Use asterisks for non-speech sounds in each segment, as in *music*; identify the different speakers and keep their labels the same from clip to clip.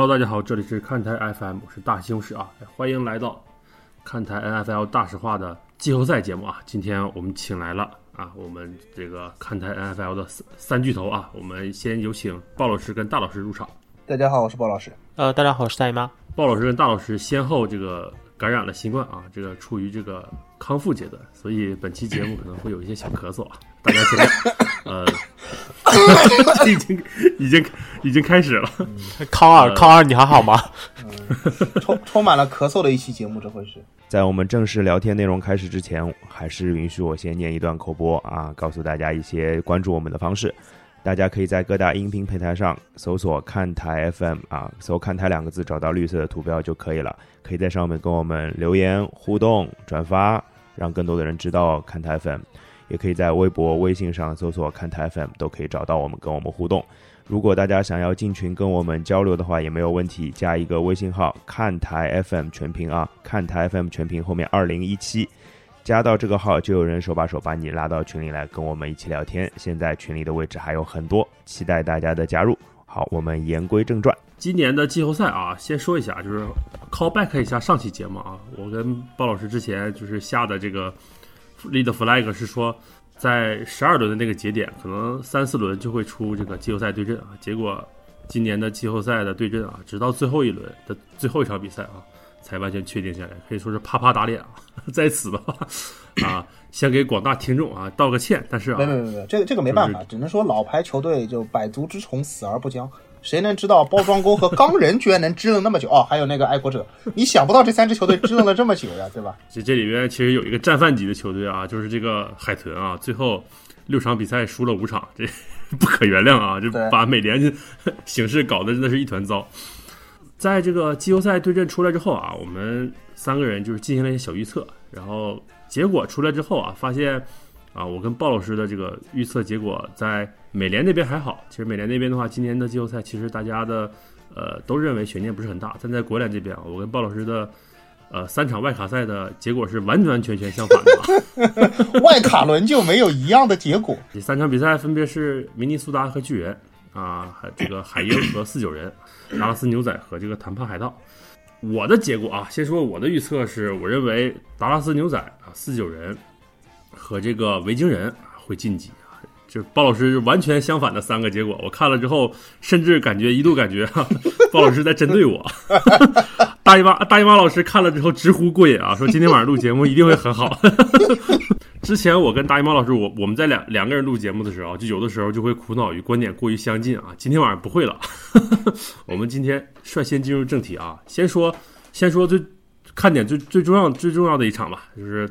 Speaker 1: Hello，大家好，这里是看台 FM，我是大西红柿啊，欢迎来到看台 NFL 大实话的季后赛节目啊。今天我们请来了啊，我们这个看台 NFL 的三三巨头啊，我们先有请鲍老师跟大老师入场。
Speaker 2: 大家好，我是鲍老师。
Speaker 3: 呃，大家好，我是大姨妈。
Speaker 1: 鲍老师跟大老师先后这个感染了新冠啊，这个处于这个康复阶段，所以本期节目可能会有一些小咳嗽啊，*laughs* 呃，*laughs* 已经已经已经开始了。
Speaker 3: 康二，康二，你还好吗？
Speaker 2: 充充满了咳嗽的一期节目，这回是。
Speaker 4: 在我们正式聊天内容开始之前，还是允许我先念一段口播啊，告诉大家一些关注我们的方式。大家可以在各大音频平台上搜索“看台 FM” 啊，搜“看台”两个字，找到绿色的图标就可以了。可以在上面跟我们留言互动、转发，让更多的人知道看台 FM。也可以在微博、微信上搜索“看台 FM”，都可以找到我们，跟我们互动。如果大家想要进群跟我们交流的话，也没有问题，加一个微信号“看台 FM 全屏”啊，“看台 FM 全屏”后面二零一七。加到这个号，就有人手把手把你拉到群里来，跟我们一起聊天。现在群里的位置还有很多，期待大家的加入。好，我们言归正传，
Speaker 1: 今年的季后赛啊，先说一下，就是 call back 一下上期节目啊，我跟鲍老师之前就是下的这个立的 flag 是说，在十二轮的那个节点，可能三四轮就会出这个季后赛对阵啊。结果今年的季后赛的对阵啊，直到最后一轮的最后一场比赛啊。才完全确定下来，可以说是啪啪打脸啊！*laughs* 在此的话，啊，先给广大听众啊道个歉。但是啊，
Speaker 2: 没没没没，这个这个没办法，只能说老牌球队就百足之虫，死而不僵。谁能知道包装工和钢人居然能支棱那么久？哦，*laughs* 还有那个爱国者，你想不到这三支球队支棱了这么久呀，对吧？
Speaker 1: 这这里面其实有一个战犯级的球队啊，就是这个海豚啊，最后六场比赛输了五场，这 *laughs* 不可原谅啊！就把美联形势搞得真的是一团糟。在这个季后赛对阵出来之后啊，我们三个人就是进行了一些小预测，然后结果出来之后啊，发现啊，我跟鲍老师的这个预测结果在美联那边还好。其实美联那边的话，今年的季后赛其实大家的呃都认为悬念不是很大，但在国联这边啊，我跟鲍老师的呃三场外卡赛的结果是完完全全相反
Speaker 2: 的。*laughs* 外卡轮就没有一样的结果。*laughs*
Speaker 1: 这三场比赛分别是明尼苏达和巨人啊，还这个海鹰和四九人。*coughs* 达拉斯牛仔和这个谈判海盗，我的结果啊，先说我的预测是，我认为达拉斯牛仔啊四九人和这个维京人会晋级啊，就鲍老师完全相反的三个结果，我看了之后，甚至感觉一度感觉哈鲍老师在针对我。*laughs* 大姨妈大姨妈老师看了之后直呼过瘾啊，说今天晚上录节目一定会很好。*laughs* 之前我跟大姨妈老师，我我们在两两个人录节目的时候，就有的时候就会苦恼于观点过于相近啊。今天晚上不会了，*laughs* 我们今天率先进入正题啊，先说先说最看点最最重要最重要的一场吧，就是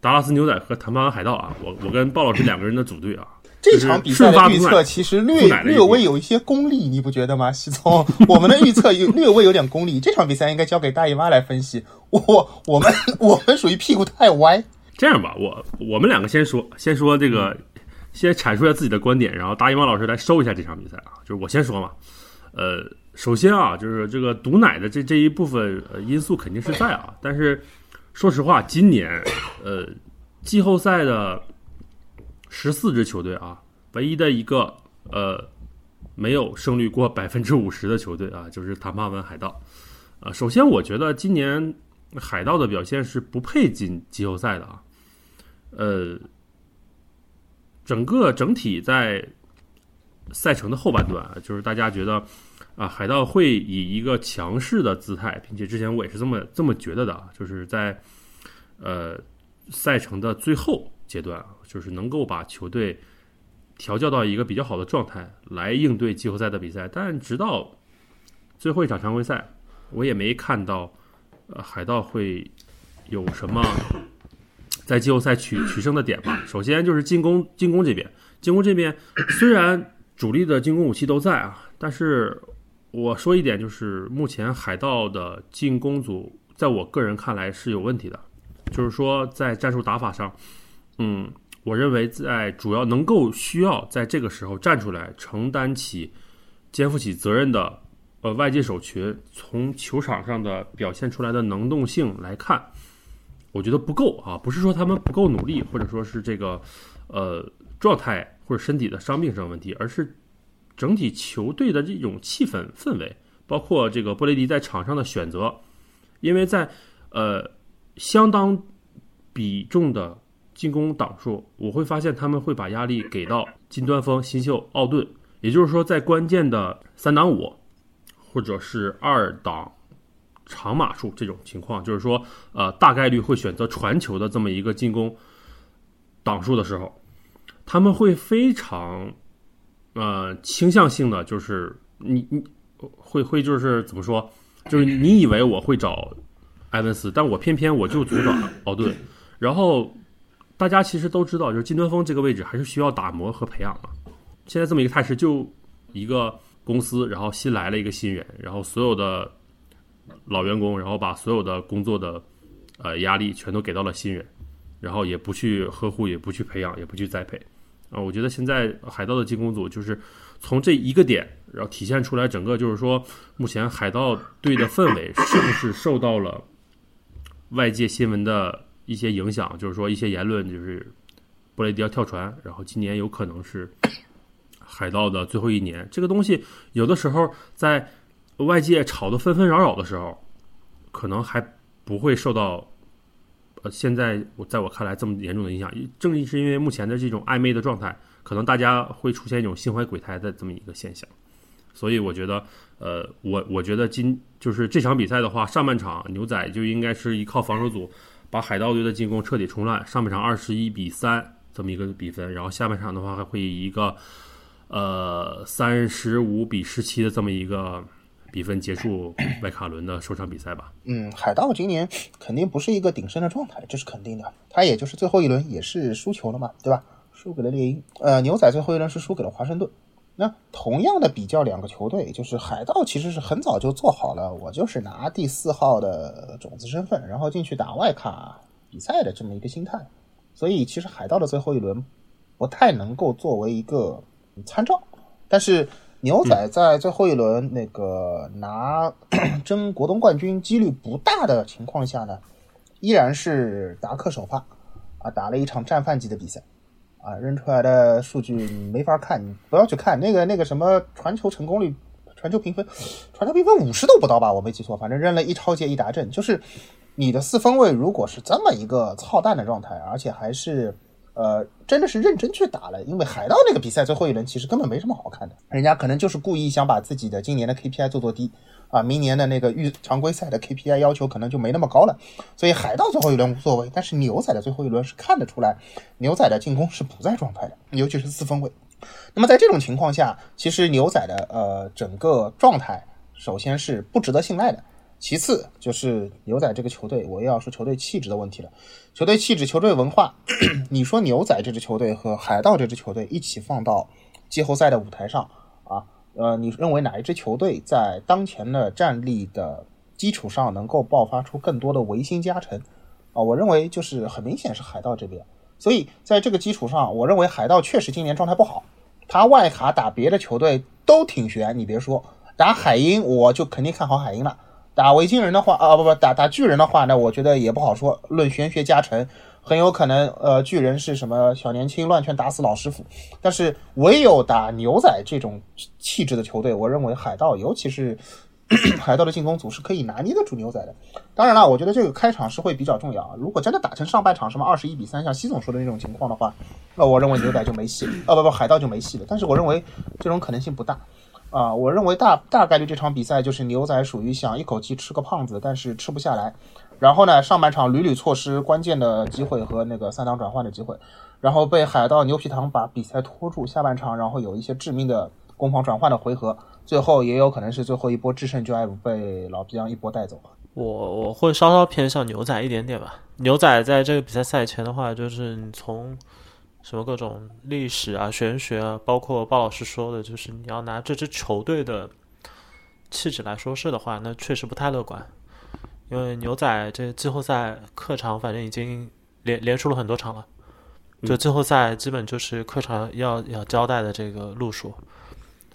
Speaker 1: 达拉斯牛仔和谈判海盗啊。我我跟鲍老师两个人的组队啊。
Speaker 2: 这场比赛的预测其实略略微有一些功利，你不觉得吗？*laughs* 西聪，我们的预测有 *laughs* 略微有点功利。这场比赛应该交给大姨妈来分析。我我们我们属于屁股太歪。
Speaker 1: 这样吧，我我们两个先说，先说这个，先阐述一下自己的观点，然后大姨妈老师来收一下这场比赛啊。就是我先说嘛，呃，首先啊，就是这个毒奶的这这一部分因素肯定是在啊，但是说实话，今年呃季后赛的。十四支球队啊，唯一的一个呃没有胜率过百分之五十的球队啊，就是坦帕湾海盗。啊，首先我觉得今年海盗的表现是不配进季后赛的啊。呃，整个整体在赛程的后半段，就是大家觉得啊，海盗会以一个强势的姿态，并且之前我也是这么这么觉得的，就是在呃赛程的最后阶段啊。就是能够把球队调教到一个比较好的状态来应对季后赛的比赛，但直到最后一场常规赛，我也没看到呃海盗会有什么在季后赛取取胜的点吧。首先就是进攻，进攻这边，进攻这边虽然主力的进攻武器都在啊，但是我说一点就是，目前海盗的进攻组在我个人看来是有问题的，就是说在战术打法上，嗯。我认为，在主要能够需要在这个时候站出来承担起、肩负起责任的，呃，外界手群，从球场上的表现出来的能动性来看，我觉得不够啊。不是说他们不够努力，或者说是这个，呃，状态或者身体的伤病上问题，而是整体球队的这种气氛氛围包括这个布雷迪在场上的选择，因为在呃相当比重的进攻挡数，我会发现他们会把压力给到金端锋新秀奥顿，也就是说在关键的三挡五或者是二挡长码数这种情况，就是说呃大概率会选择传球的这么一个进攻挡数的时候，他们会非常呃倾向性的就是你你。会会就是怎么说？就是你以为我会找埃文斯，但我偏偏我就总找奥顿。然后大家其实都知道，就是金端峰这个位置还是需要打磨和培养的。现在这么一个态势，就一个公司，然后新来了一个新人，然后所有的老员工，然后把所有的工作的呃压力全都给到了新人，然后也不去呵护，也不去培养，也不去栽培。啊，我觉得现在海盗的进攻组就是从这一个点，然后体现出来整个就是说，目前海盗队的氛围是不是受到了外界新闻的一些影响？就是说一些言论，就是布雷迪要跳船，然后今年有可能是海盗的最后一年。这个东西有的时候在外界吵得纷纷扰扰的时候，可能还不会受到。呃，现在我在我看来这么严重的影响，正是因为目前的这种暧昧的状态，可能大家会出现一种心怀鬼胎的这么一个现象。所以我觉得，呃，我我觉得今就是这场比赛的话，上半场牛仔就应该是依靠防守组把海盗队的进攻彻底冲烂，上半场二十一比三这么一个比分，然后下半场的话还会以一个呃三十五比十七的这么一个。比分结束 *clears throat* 外卡伦的首场比赛吧。
Speaker 2: 嗯，海盗今年肯定不是一个鼎盛的状态，这是肯定的。他也就是最后一轮也是输球了嘛，对吧？输给了猎鹰。呃，牛仔最后一轮是输给了华盛顿。那同样的比较两个球队，就是海盗其实是很早就做好了，我就是拿第四号的种子身份，然后进去打外卡比赛的这么一个心态。所以其实海盗的最后一轮不太能够作为一个参照，但是。牛仔在最后一轮那个拿 *coughs* 争国东冠军几率不大的情况下呢，依然是达克首发啊，打了一场战犯级的比赛啊，扔出来的数据你没法看，你不要去看那个那个什么传球成功率、传球评分，传球评分五十都不到吧？我没记错，反正扔了一超界一达阵，就是你的四分位如果是这么一个操蛋的状态，而且还是。呃，真的是认真去打了，因为海盗那个比赛最后一轮其实根本没什么好看的，人家可能就是故意想把自己的今年的 KPI 做做低啊，明年的那个预常规赛的 KPI 要求可能就没那么高了，所以海盗最后一轮无所谓，但是牛仔的最后一轮是看得出来，牛仔的进攻是不在状态的，尤其是四分卫。那么在这种情况下，其实牛仔的呃整个状态首先是不值得信赖的。其次就是牛仔这个球队，我要说球队气质的问题了。球队气质、球队文化，*coughs* 你说牛仔这支球队和海盗这支球队一起放到季后赛的舞台上，呃，你认为哪一支球队在当前的战力的基础上能够爆发出更多的维新加成啊？我认为就是很明显是海盗这边。所以在这个基础上，我认为海盗确实今年状态不好，他外卡打别的球队都挺悬。你别说打海鹰，我就肯定看好海鹰了。打维京人的话啊不不打打巨人的话，那我觉得也不好说。论玄学加成，很有可能呃巨人是什么小年轻乱拳打死老师傅。但是唯有打牛仔这种气质的球队，我认为海盗尤其是 *coughs* 海盗的进攻组是可以拿捏得住牛仔的。当然了，我觉得这个开场是会比较重要啊。如果真的打成上半场什么二十一比三，像西总说的那种情况的话，那我认为牛仔就没戏了。啊 *laughs* 不不海盗就没戏了。但是我认为这种可能性不大。啊，我认为大大概率这场比赛就是牛仔属于想一口气吃个胖子，但是吃不下来。然后呢，上半场屡屡错失关键的机会和那个三档转换的机会，然后被海盗牛皮糖把比赛拖住。下半场，然后有一些致命的攻防转换的回合，最后也有可能是最后一波制胜 drive 被老皮匠一波带走。
Speaker 3: 我我会稍稍偏向牛仔一点点吧。牛仔在这个比赛赛前的话，就是你从。什么各种历史啊、玄学啊，包括鲍老师说的，就是你要拿这支球队的气质来说事的话，那确实不太乐观。因为牛仔这季后赛客场反正已经连连输了很多场了，就季后赛基本就是客场要要交代的这个路数。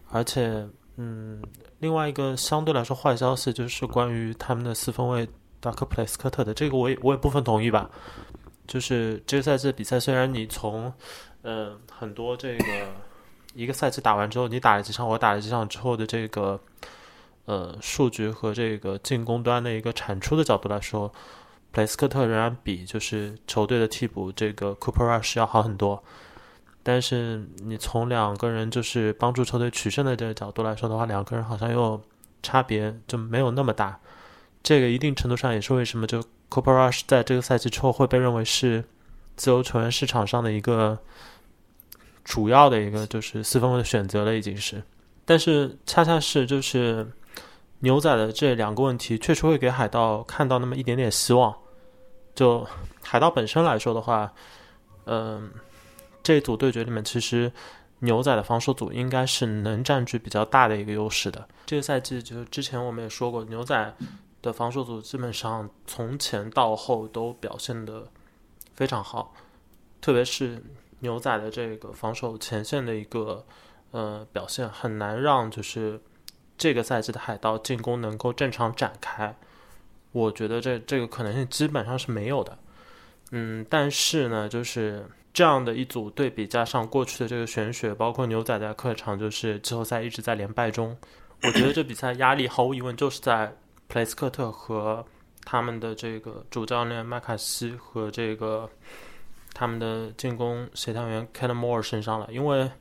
Speaker 3: 而且，嗯，另外一个相对来说坏消息就是关于他们的四分卫达克普雷斯科特的，这个我也我也部分同意吧。就是这个赛季比赛，虽然你从，嗯，很多这个一个赛季打完之后，你打了几场，我打了几场之后的这个，呃数据和这个进攻端的一个产出的角度来说，普雷斯科特仍然比就是球队的替补这个 Cooper Rush 要好很多。但是你从两个人就是帮助球队取胜的这个角度来说的话，两个人好像又差别就没有那么大。这个一定程度上也是为什么就 Cooper Rush 在这个赛季之后会被认为是自由球员市场上的一个主要的一个就是四分卫的选择了，已经是。但是恰恰是就是牛仔的这两个问题，确实会给海盗看到那么一点点希望。就海盗本身来说的话，嗯，这组对决里面，其实牛仔的防守组应该是能占据比较大的一个优势的。这个赛季就是之前我们也说过，牛仔。的防守组基本上从前到后都表现的非常好，特别是牛仔的这个防守前线的一个呃表现，很难让就是这个赛季的海盗进攻能够正常展开。我觉得这这个可能性基本上是没有的。嗯，但是呢，就是这样的一组对比，加上过去的这个玄学，包括牛仔在客场就是季后赛一直在连败中，我觉得这比赛压力毫无疑问就是在。普雷斯科特和他们的这个主教练麦卡锡和这个他们的进攻协调员 k e n Moore 身上了，因为，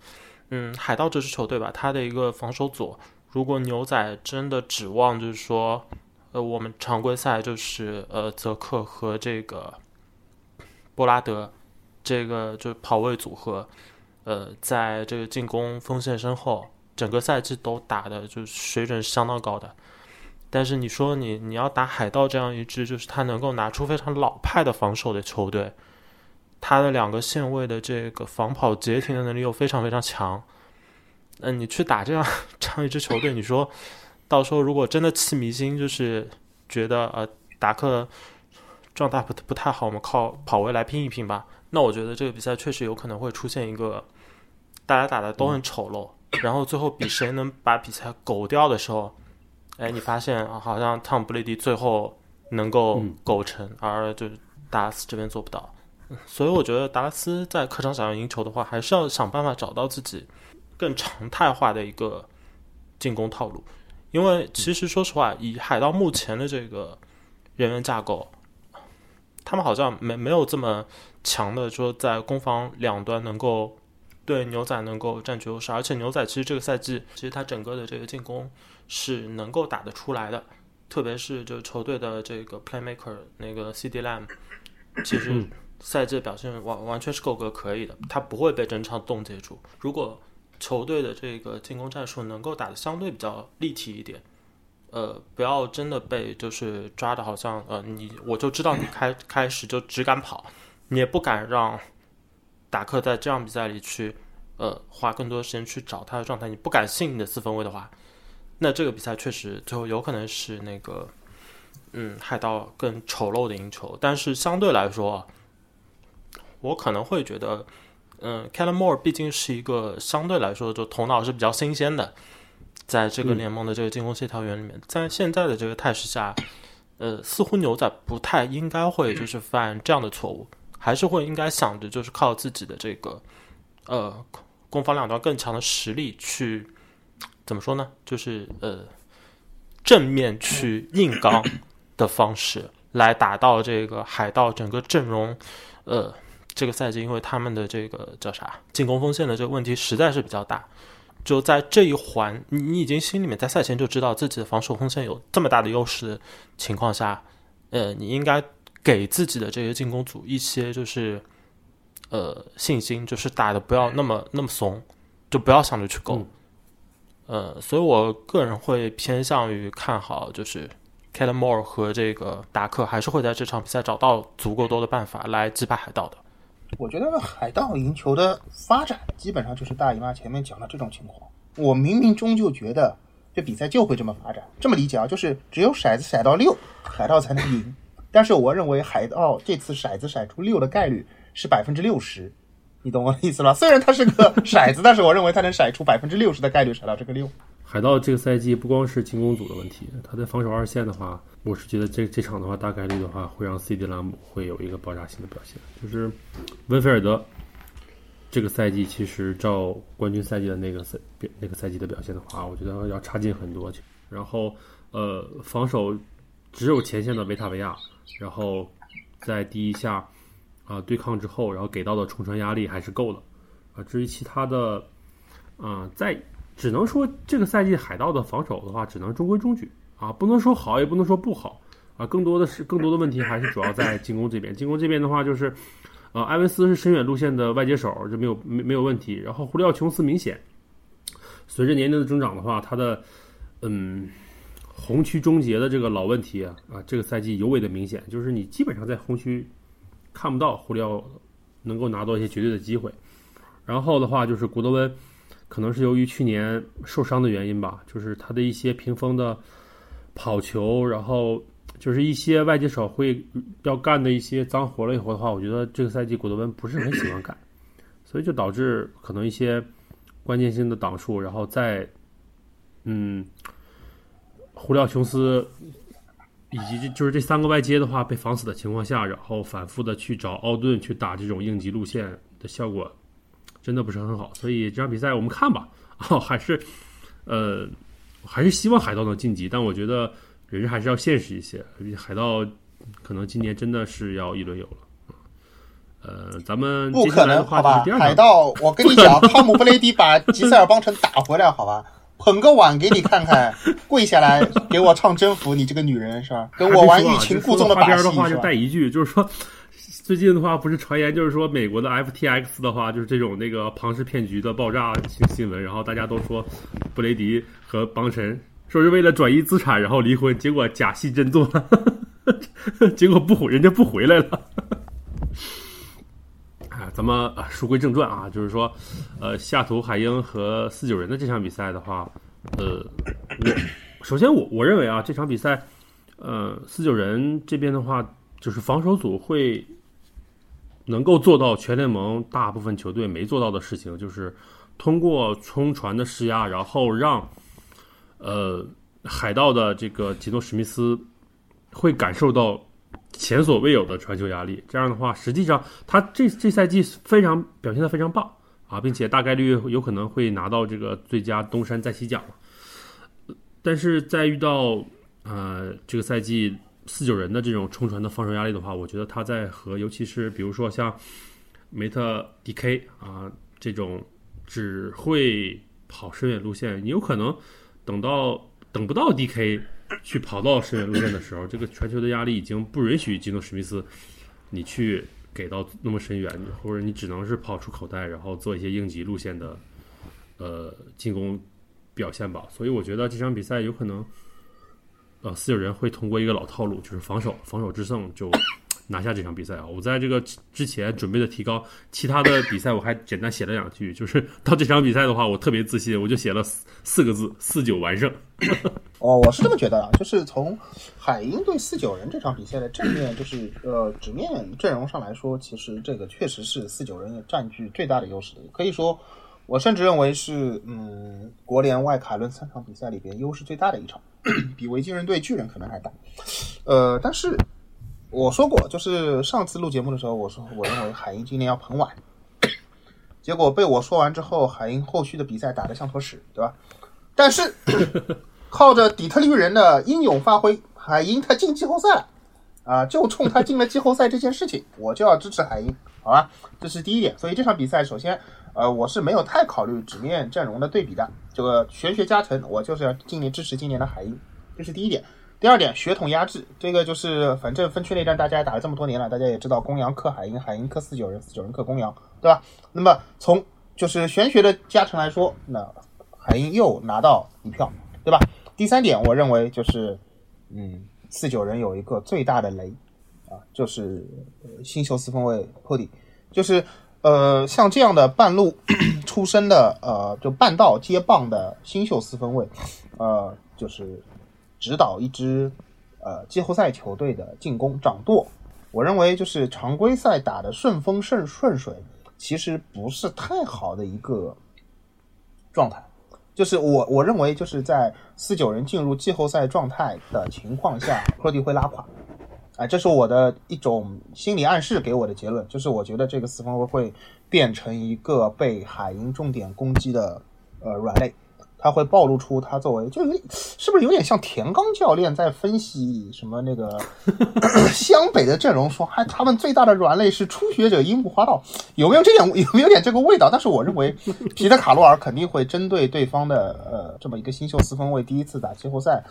Speaker 3: 嗯，海盗这支球队吧，他的一个防守组，如果牛仔真的指望就是说，呃，我们常规赛就是呃泽克和这个布拉德这个就是跑位组合，呃，在这个进攻锋线身后，整个赛季都打的就水准相当高的。但是你说你你要打海盗这样一支，就是他能够拿出非常老派的防守的球队，他的两个线位的这个防跑截停的能力又非常非常强，嗯，你去打这样 *laughs* 这样一支球队，你说到时候如果真的气迷心，就是觉得呃达克状态不不太好，我们靠跑位来拼一拼吧，那我觉得这个比赛确实有可能会出现一个大家打的都很丑陋，然后最后比谁能把比赛狗掉的时候。哎，你发现啊，好像汤姆布雷迪最后能够苟成，而就是达拉斯这边做不到。所以我觉得达拉斯在客场想要赢球的话，还是要想办法找到自己更常态化的一个进攻套路。因为其实说实话，以海盗目前的这个人员架构，他们好像没没有这么强的说在攻防两端能够对牛仔能够占据优势。而且牛仔其实这个赛季，其实他整个的这个进攻。是能够打得出来的，特别是就球队的这个 playmaker 那个 CD Lamb，其实赛季表现完完全是够格可以的，他不会被整场冻结住。如果球队的这个进攻战术能够打得相对比较立体一点，呃，不要真的被就是抓的好像呃你我就知道你开开始就只敢跑，你也不敢让达克在这样比赛里去呃花更多时间去找他的状态，你不敢信你的四分卫的话。那这个比赛确实最后有可能是那个，嗯，海盗更丑陋的赢球。但是相对来说，我可能会觉得，嗯 c a l l e Moore 毕竟是一个相对来说就头脑是比较新鲜的，在这个联盟的这个进攻协调员里面，在现在的这个态势下，呃，似乎牛仔不太应该会就是犯这样的错误，还是会应该想着就是靠自己的这个，呃，攻防两端更强的实力去。怎么说呢？就是呃，正面去硬刚的方式来达到这个海盗整个阵容。呃，这个赛季因为他们的这个叫啥进攻锋线的这个问题实在是比较大，就在这一环，你你已经心里面在赛前就知道自己的防守锋线有这么大的优势的情况下，呃，你应该给自己的这些进攻组一些就是呃信心，就是打的不要那么那么怂，就不要想着去攻。呃，所以我个人会偏向于看好，就是 k e l l e Moore 和这个达克还是会在这场比赛找到足够多的办法来击败海盗的。
Speaker 2: 我觉得海盗赢球的发展基本上就是大姨妈前面讲的这种情况。我冥冥中就觉得这比赛就会这么发展。这么理解啊，就是只有骰子骰到六，海盗才能赢。但是我认为海盗这次骰子骰出六的概率是百分之六十。你懂我的意思吧？虽然它是个骰子，但是我认为它能骰出百分之六十的概率骰到这个六。
Speaker 1: 海盗这个赛季不光是进攻组的问题，他在防守二线的话，我是觉得这这场的话，大概率的话会让 CD 拉姆会有一个爆炸性的表现。就是温菲尔德这个赛季其实照冠军赛季的那个赛那个赛季的表现的话，我觉得要差劲很多去。然后呃防守只有前线的维塔维亚，然后在第一下啊对抗之后，然后给到的冲传压力还是够的啊。至于其他的，啊，在只能说这个赛季海盗的防守的话，只能中规中矩啊，不能说好，也不能说不好啊。更多的是更多的问题还是主要在进攻这边。进攻这边的话，就是呃，埃文斯是深远路线的外接手，这没有没没有问题。然后胡里奥琼斯明显随着年龄的增长的话，他的嗯红区终结的这个老问题啊啊，这个赛季尤为的明显，就是你基本上在红区看不到胡里奥能够拿到一些绝对的机会。然后的话就是古德温。可能是由于去年受伤的原因吧，就是他的一些屏风的跑球，然后就是一些外接手会要干的一些脏活了以后的话，我觉得这个赛季古德温不是很喜欢干，所以就导致可能一些关键性的挡数，然后在嗯，胡廖琼斯以及就是这三个外接的话被防死的情况下，然后反复的去找奥顿去打这种应急路线的效果。真的不是很好，所以这场比赛我们看吧。哦，还是，呃，还是希望海盗能晋级，但我觉得人还是要现实一些。海盗可能今年真的是要一轮游了。呃，咱们
Speaker 2: 不可能好吧？海盗，*laughs* 我跟你讲，汤姆布雷迪把吉塞尔邦城打回来，好吧？捧个碗给你看看，跪下来给我唱征服你这个女人是吧？跟我玩欲擒故纵
Speaker 1: 的
Speaker 2: 把戏
Speaker 1: 的话就带一句，就是说。最近的话，不是传言就是说美国的 FTX 的话，就是这种那个庞氏骗局的爆炸新新闻，然后大家都说布雷迪和邦辰说是为了转移资产然后离婚，结果假戏真做了，*laughs* 结果不回人家不回来了。啊，咱们啊书归正传啊，就是说，呃，下图海鹰和四九人的这场比赛的话，呃，我首先我我认为啊，这场比赛，呃，四九人这边的话，就是防守组会。能够做到全联盟大部分球队没做到的事情，就是通过冲传的施压，然后让呃海盗的这个吉诺史密斯会感受到前所未有的传球压力。这样的话，实际上他这这赛季非常表现的非常棒啊，并且大概率有可能会拿到这个最佳东山再起奖。但是在遇到呃这个赛季。四九人的这种冲传的防守压力的话，我觉得他在和尤其是比如说像梅特 DK 啊这种只会跑深远路线，你有可能等到等不到 DK 去跑到深远路线的时候，这个传球的压力已经不允许吉诺史密斯你去给到那么深远，或者你只能是跑出口袋，然后做一些应急路线的呃进攻表现吧。所以我觉得这场比赛有可能。呃，四九人会通过一个老套路，就是防守，防守制胜，就拿下这场比赛啊！我在这个之前准备的提高，其他的比赛我还简单写了两句，就是到这场比赛的话，我特别自信，我就写了四个字：四九完胜。*laughs*
Speaker 2: 哦，我是这么觉得啊，就是从海鹰对四九人这场比赛的正面，就是呃纸面阵容上来说，其实这个确实是四九人占据最大的优势的，可以说。我甚至认为是，嗯，国联外卡伦三场比赛里边优势最大的一场，*clears throat* 比维京人对巨人可能还大。呃，但是我说过，就是上次录节目的时候，我说我认为海鹰今年要捧碗，*clears throat* 结果被我说完之后，海鹰后续的比赛打得像坨屎，对吧？但是 *laughs* 靠着底特律人的英勇发挥，海鹰他进季后赛了啊！就冲他进了季后赛这件事情，我就要支持海鹰，好吧？这是第一点。所以这场比赛，首先。呃，我是没有太考虑纸面阵容的对比的，这个玄学加成，我就是要今年支持今年的海鹰，这是第一点。第二点，血统压制，这个就是反正分区内战大家打了这么多年了，大家也知道公羊克海鹰，海鹰克四九人，四九人克公羊，对吧？那么从就是玄学的加成来说，那海鹰又拿到一票，对吧？第三点，我认为就是，嗯，四九人有一个最大的雷啊，就是新秀四分卫破底，就是。呃，像这样的半路 *clears throat* 出身的，呃，就半道接棒的新秀四分卫，呃，就是指导一支呃季后赛球队的进攻掌舵。我认为就是常规赛打的顺风顺顺水，其实不是太好的一个状态。就是我我认为就是在四九人进入季后赛状态的情况下，科迪会拉垮。啊，这是我的一种心理暗示给我的结论，就是我觉得这个四分卫会变成一个被海鹰重点攻击的呃软肋，他会暴露出他作为，就是是不是有点像田刚教练在分析什么那个 *laughs* 湘北的阵容，说还他们最大的软肋是初学者樱木花道，有没有这点有没有点这个味道？但是我认为 *laughs* 皮特卡洛尔肯定会针对对方的呃这么一个新秀四分卫第一次打季后赛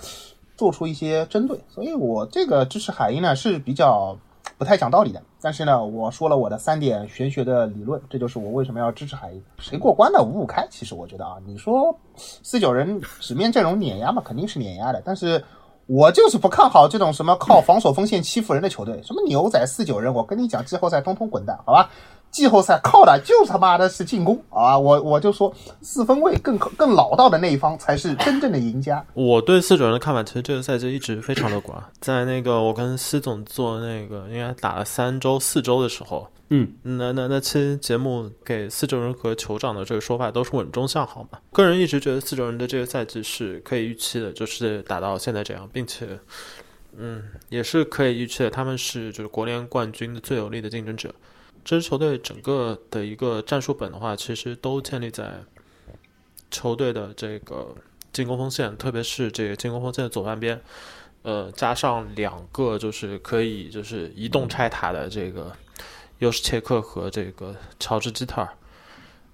Speaker 2: 做出一些针对，所以我这个支持海鹰呢是比较。不太讲道理的，但是呢，我说了我的三点玄学的理论，这就是我为什么要支持海鹰。谁过关的五五开？其实我觉得啊，你说四九人纸面阵容碾压嘛，肯定是碾压的，但是我就是不看好这种什么靠防守锋线欺负人的球队，什么牛仔四九人，我跟你讲，季后赛通通滚蛋，好吧？季后赛靠的就他妈的是进攻啊！我我就说四分卫更更老道的那一方才是真正的赢家。
Speaker 3: 我对四九人的看法，其实这个赛季一直非常乐观。在那个我跟司总做那个应该打了三周四周的时候，
Speaker 1: 嗯，
Speaker 3: 那那那期节目给四九人和酋长的这个说法都是稳中向好嘛。个人一直觉得四九人的这个赛季是可以预期的，就是打到现在这样，并且嗯也是可以预期的，他们是就是国联冠军的最有力的竞争者。这支球队整个的一个战术本的话，其实都建立在球队的这个进攻锋线，特别是这个进攻锋线的左半边，呃，加上两个就是可以就是移动拆塔的这个尤什切克和这个乔治基特尔，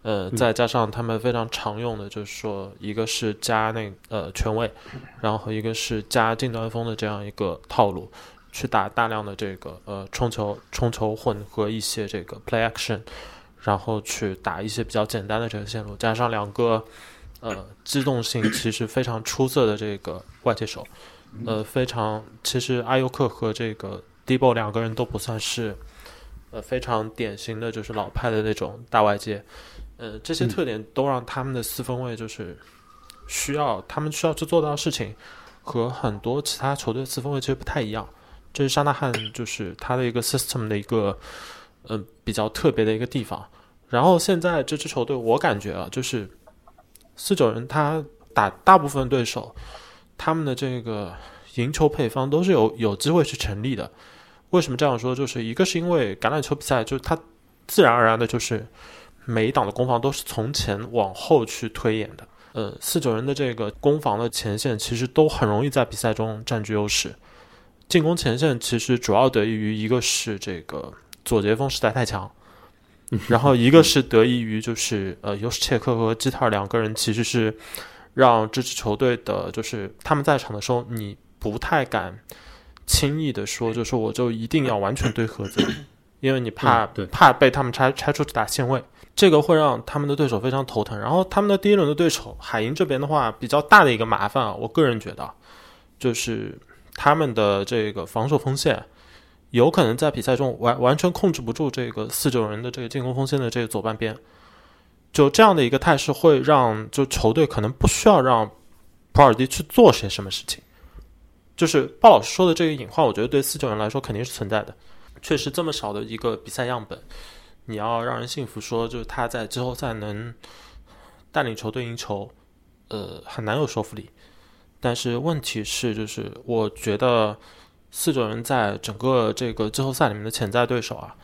Speaker 3: 呃，再加上他们非常常用的，就是说一个是加那呃权位，然后一个是加近端锋的这样一个套路。去打大量的这个呃冲球、冲球混合一些这个 play action，然后去打一些比较简单的这个线路，加上两个呃机动性其实非常出色的这个外接手，呃非常其实阿尤克和这个 Debo 两个人都不算是呃非常典型的就是老派的那种大外接，呃这些特点都让他们的四分卫就是需要他们需要去做到的事情和很多其他球队四分卫其实不太一样。这是沙纳汉，就是他的一个 system 的一个，嗯，比较特别的一个地方。然后现在这支球队，我感觉啊，就是四九人他打大部分对手，他们的这个赢球配方都是有有机会去成立的。为什么这样说？就是一个是因为橄榄球比赛，就是它自然而然的，就是每一档的攻防都是从前往后去推演的。呃，四九人的这个攻防的前线其实都很容易在比赛中占据优势。进攻前线其实主要得益于一个是这个左截锋实在太强，*laughs* 然后一个是得益于就是呃尤什切克和基特尔两个人其实是让这支球队的就是他们在场的时候你不太敢轻易的说就是我就一定要完全对盒子，*coughs* 因为你怕怕被他们拆拆出去打线位，这个会让他们的对手非常头疼。然后他们的第一轮的对手海鹰这边的话比较大的一个麻烦啊，我个人觉得就是。他们的这个防守锋线有可能在比赛中完完全控制不住这个四九人的这个进攻锋线的这个左半边，就这样的一个态势会让就球队可能不需要让普尔迪去做些什么事情。就是鲍老师说的这个隐患，我觉得对四九人来说肯定是存在的。确实这么少的一个比赛样本，你要让人信服说就是他在季后赛能带领球队赢球，呃，很难有说服力。但是问题是，就是我觉得四九人在整个这个季后赛里面的潜在对手啊，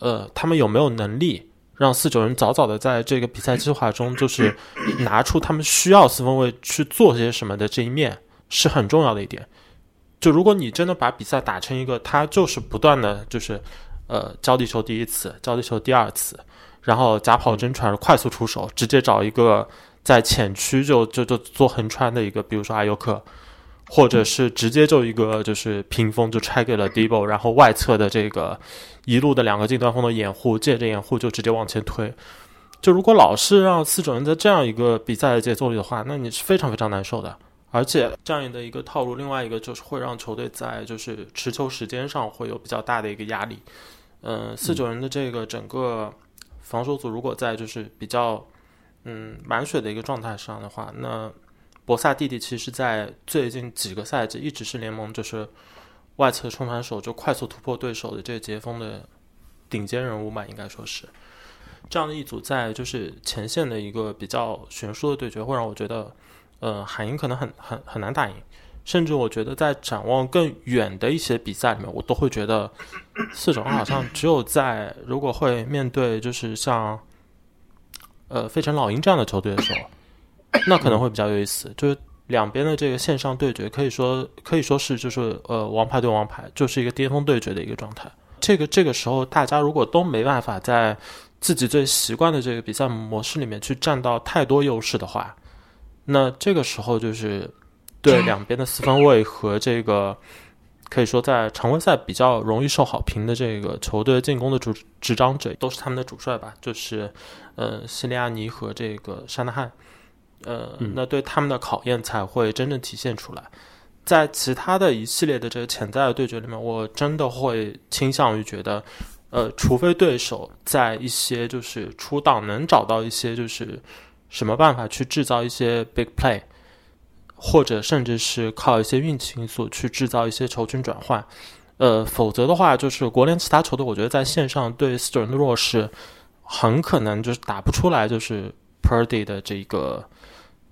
Speaker 3: 呃，他们有没有能力让四九人早早的在这个比赛计划中，就是 *coughs* 拿出他们需要四分卫去做些什么的这一面，是很重要的一点。就如果你真的把比赛打成一个，他就是不断的就是呃交地球第一次，交地球第二次，然后假跑真传快速出手，直接找一个。在前区就就就做横穿的一个，比如说阿尤克，或者是直接就一个就是屏风就拆给了 Debo，然后外侧的这个一路的两个近端锋的掩护，借着掩护就直接往前推。就如果老是让四种人在这样一个比赛的节奏里的话，那你是非常非常难受的。而且这样的一个套路，另外一个就是会让球队在就是持球时间上会有比较大的一个压力。嗯，四九人的这个整个防守组如果在就是比较。嗯，满血的一个状态上的话，那博萨弟弟其实，在最近几个赛季一直是联盟就是外侧冲传手，就快速突破对手的这个截锋的顶尖人物嘛，应该说是这样的一组，在就是前线的一个比较悬殊的对决，会让我觉得，呃，海鹰可能很很很难打赢，甚至我觉得在展望更远的一些比赛里面，我都会觉得四种好像只有在如果会面对就是像。呃，费城老鹰这样的球队的时候，那可能会比较有意思。就是两边的这个线上对决，可以说可以说是就是呃王牌对王牌，就是一个巅峰对决的一个状态。这个这个时候，大家如果都没办法在自己最习惯的这个比赛模式里面去占到太多优势的话，那这个时候就是对两边的四分卫和这个可以说在常规赛比较容易受好评的这个球队进攻的主执掌者，都是他们的主帅吧，就是呃西利亚尼和这个沙纳汉，呃，那对他们的考验才会真正体现出来。在其他的一系列的这个潜在的对决里面，我真的会倾向于觉得，呃，除非对手在一些就是出档能找到一些就是什么办法去制造一些 big play，或者甚至是靠一些运气因素去制造一些球权转换，呃，否则的话，就是国联其他球队，我觉得在线上对四九人的弱势，很可能就是打不出来，就是 Purdy 的这个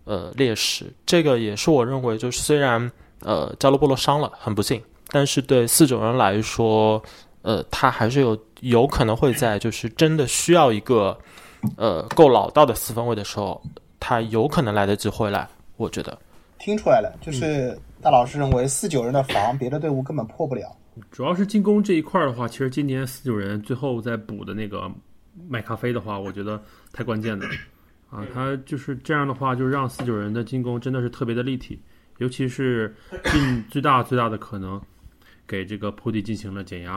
Speaker 3: 呃劣势。这个也是我认为，就是虽然。呃，加罗波罗伤了，很不幸。但是对四九人来说，呃，他还是有有可能会在就是真的需要一个呃够老道的四分卫的时候，他有可能来得及回来。我觉得
Speaker 2: 听出来了，就是大老师认为四九人的防别的队伍根本破不了。
Speaker 1: 主要是进攻这一块的话，其实今年四九人最后在补的那个麦咖啡的话，我觉得太关键了 *clears throat* 啊！他就是这样的话，就让四九人的进攻真的是特别的立体。尤其是 *clears throat* 尽最大最大的可能给这个普迪进行了减压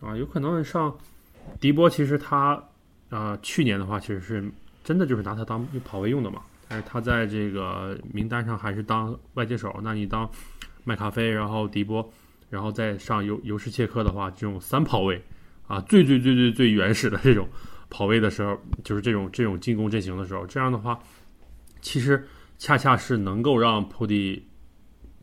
Speaker 1: 啊，有可能上迪波，其实他啊去年的话其实是真的就是拿他当跑位用的嘛，但是他在这个名单上还是当外接手，那你当麦咖啡，然后迪波，然后再上尤尤什切克的话，这种三跑位啊，最最最最最原始的这种跑位的时候，就是这种这种进攻阵型的时候，这样的话，其实恰恰是能够让普迪。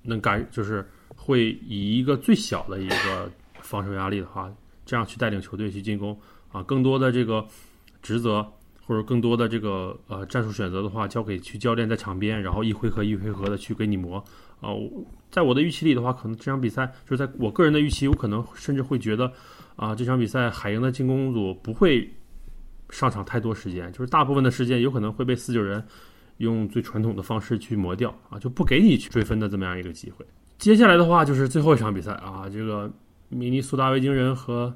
Speaker 1: 能感就是会以一个最小的一个防守压力的话，这样去带领球队去进攻啊，更多的这个职责或者更多的这个呃战术选择的话，交给去教练在场边，然后一回合一回合的去给你磨啊。在我的预期里的话，可能这场比赛就是在我个人的预期，我可能甚至会觉得啊，这场比赛海鹰的进攻组不会上场太多时间，就是大部分的时间有可能会被四九人。用最传统的方式去磨掉啊，就不给你去追分的这么样一个机会。接下来的话就是最后一场比赛啊，这个明尼苏达维京人和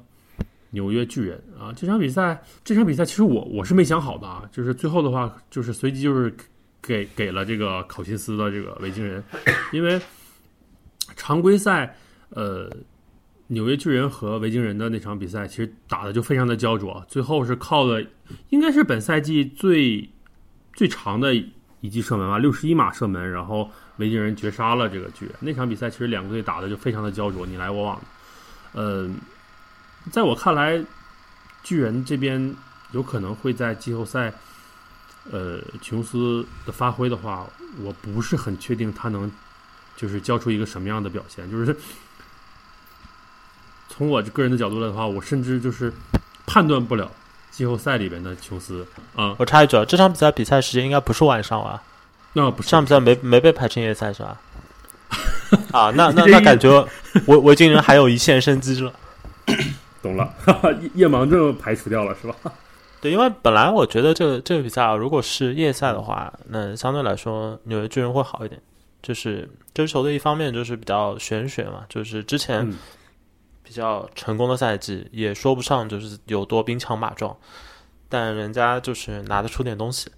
Speaker 1: 纽约巨人啊，这场比赛这场比赛其实我我是没想好的啊，就是最后的话就是随机就是给给了这个考辛斯的这个维京人，因为常规赛呃纽约巨人和维京人的那场比赛其实打的就非常的焦灼，最后是靠了应该是本赛季最最长的。一记射门吧，六十一码射门，然后维京人绝杀了这个巨人。那场比赛其实两个队打的就非常的焦灼，你来我往。呃，在我看来，巨人这边有可能会在季后赛，呃，琼斯的发挥的话，我不是很确定他能就是交出一个什么样的表现。就是从我个人的角度来的话，我甚至就是判断不了。季后赛里边的琼斯啊，
Speaker 3: 我插一句，这场比赛比赛时间应该不是晚上啊，
Speaker 1: 那不是
Speaker 3: 上比赛没没被排成夜赛是吧？*laughs* 啊，那那那感觉维维京人还有一线生机了，*coughs*
Speaker 1: 懂了，夜夜盲症排除掉了是吧？*laughs*
Speaker 3: 对，因为本来我觉得这个这个比赛啊，如果是夜赛的话，那相对来说纽约巨人会好一点，就是这支球队一方面就是比较玄学嘛，就是之前。比较成功的赛季也说不上就是有多兵强马壮，但人家就是拿得出点东西。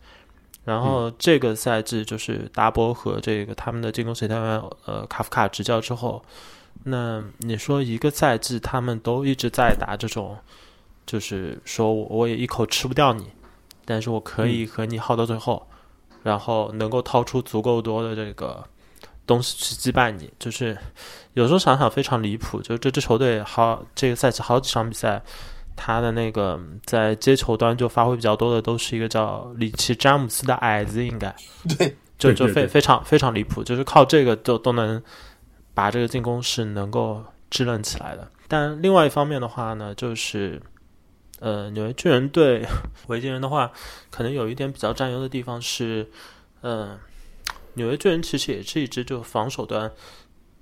Speaker 3: 然后这个赛季就是达波和这个他们的进攻协调员呃卡夫卡执教之后，那你说一个赛季他们都一直在打这种，就是说我也一口吃不掉你，但是我可以和你耗到最后，然后能够掏出足够多的这个。东西去击败你，就是有时候想想非常离谱。就这支球队好，这个赛季好几场比赛，他的那个在接球端就发挥比较多的，都是一个叫里奇詹姆斯的矮子，应该
Speaker 2: 对，
Speaker 3: 就就非非常非常离谱，就是靠这个都都能把这个进攻是能够支棱起来的。但另外一方面的话呢，就是呃，纽约巨人队 *laughs* 维京人的话，可能有一点比较占优的地方是，嗯。纽约巨人其实也是一支就防守端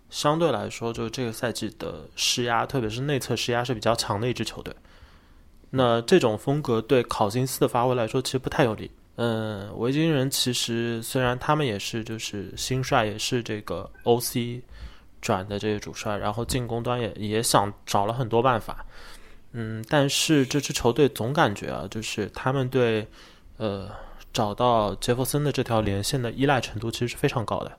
Speaker 3: 相对来说，就这个赛季的施压，特别是内侧施压是比较强的一支球队。那这种风格对考辛斯的发挥来说其实不太有利，嗯，维京人其实虽然他们也是就是新帅，也是这个 OC 转的这个主帅，然后进攻端也也想找了很多办法。嗯，但是这支球队总感觉啊，就是他们对呃找到杰弗森的这条连线的依赖程度其实是非常高的。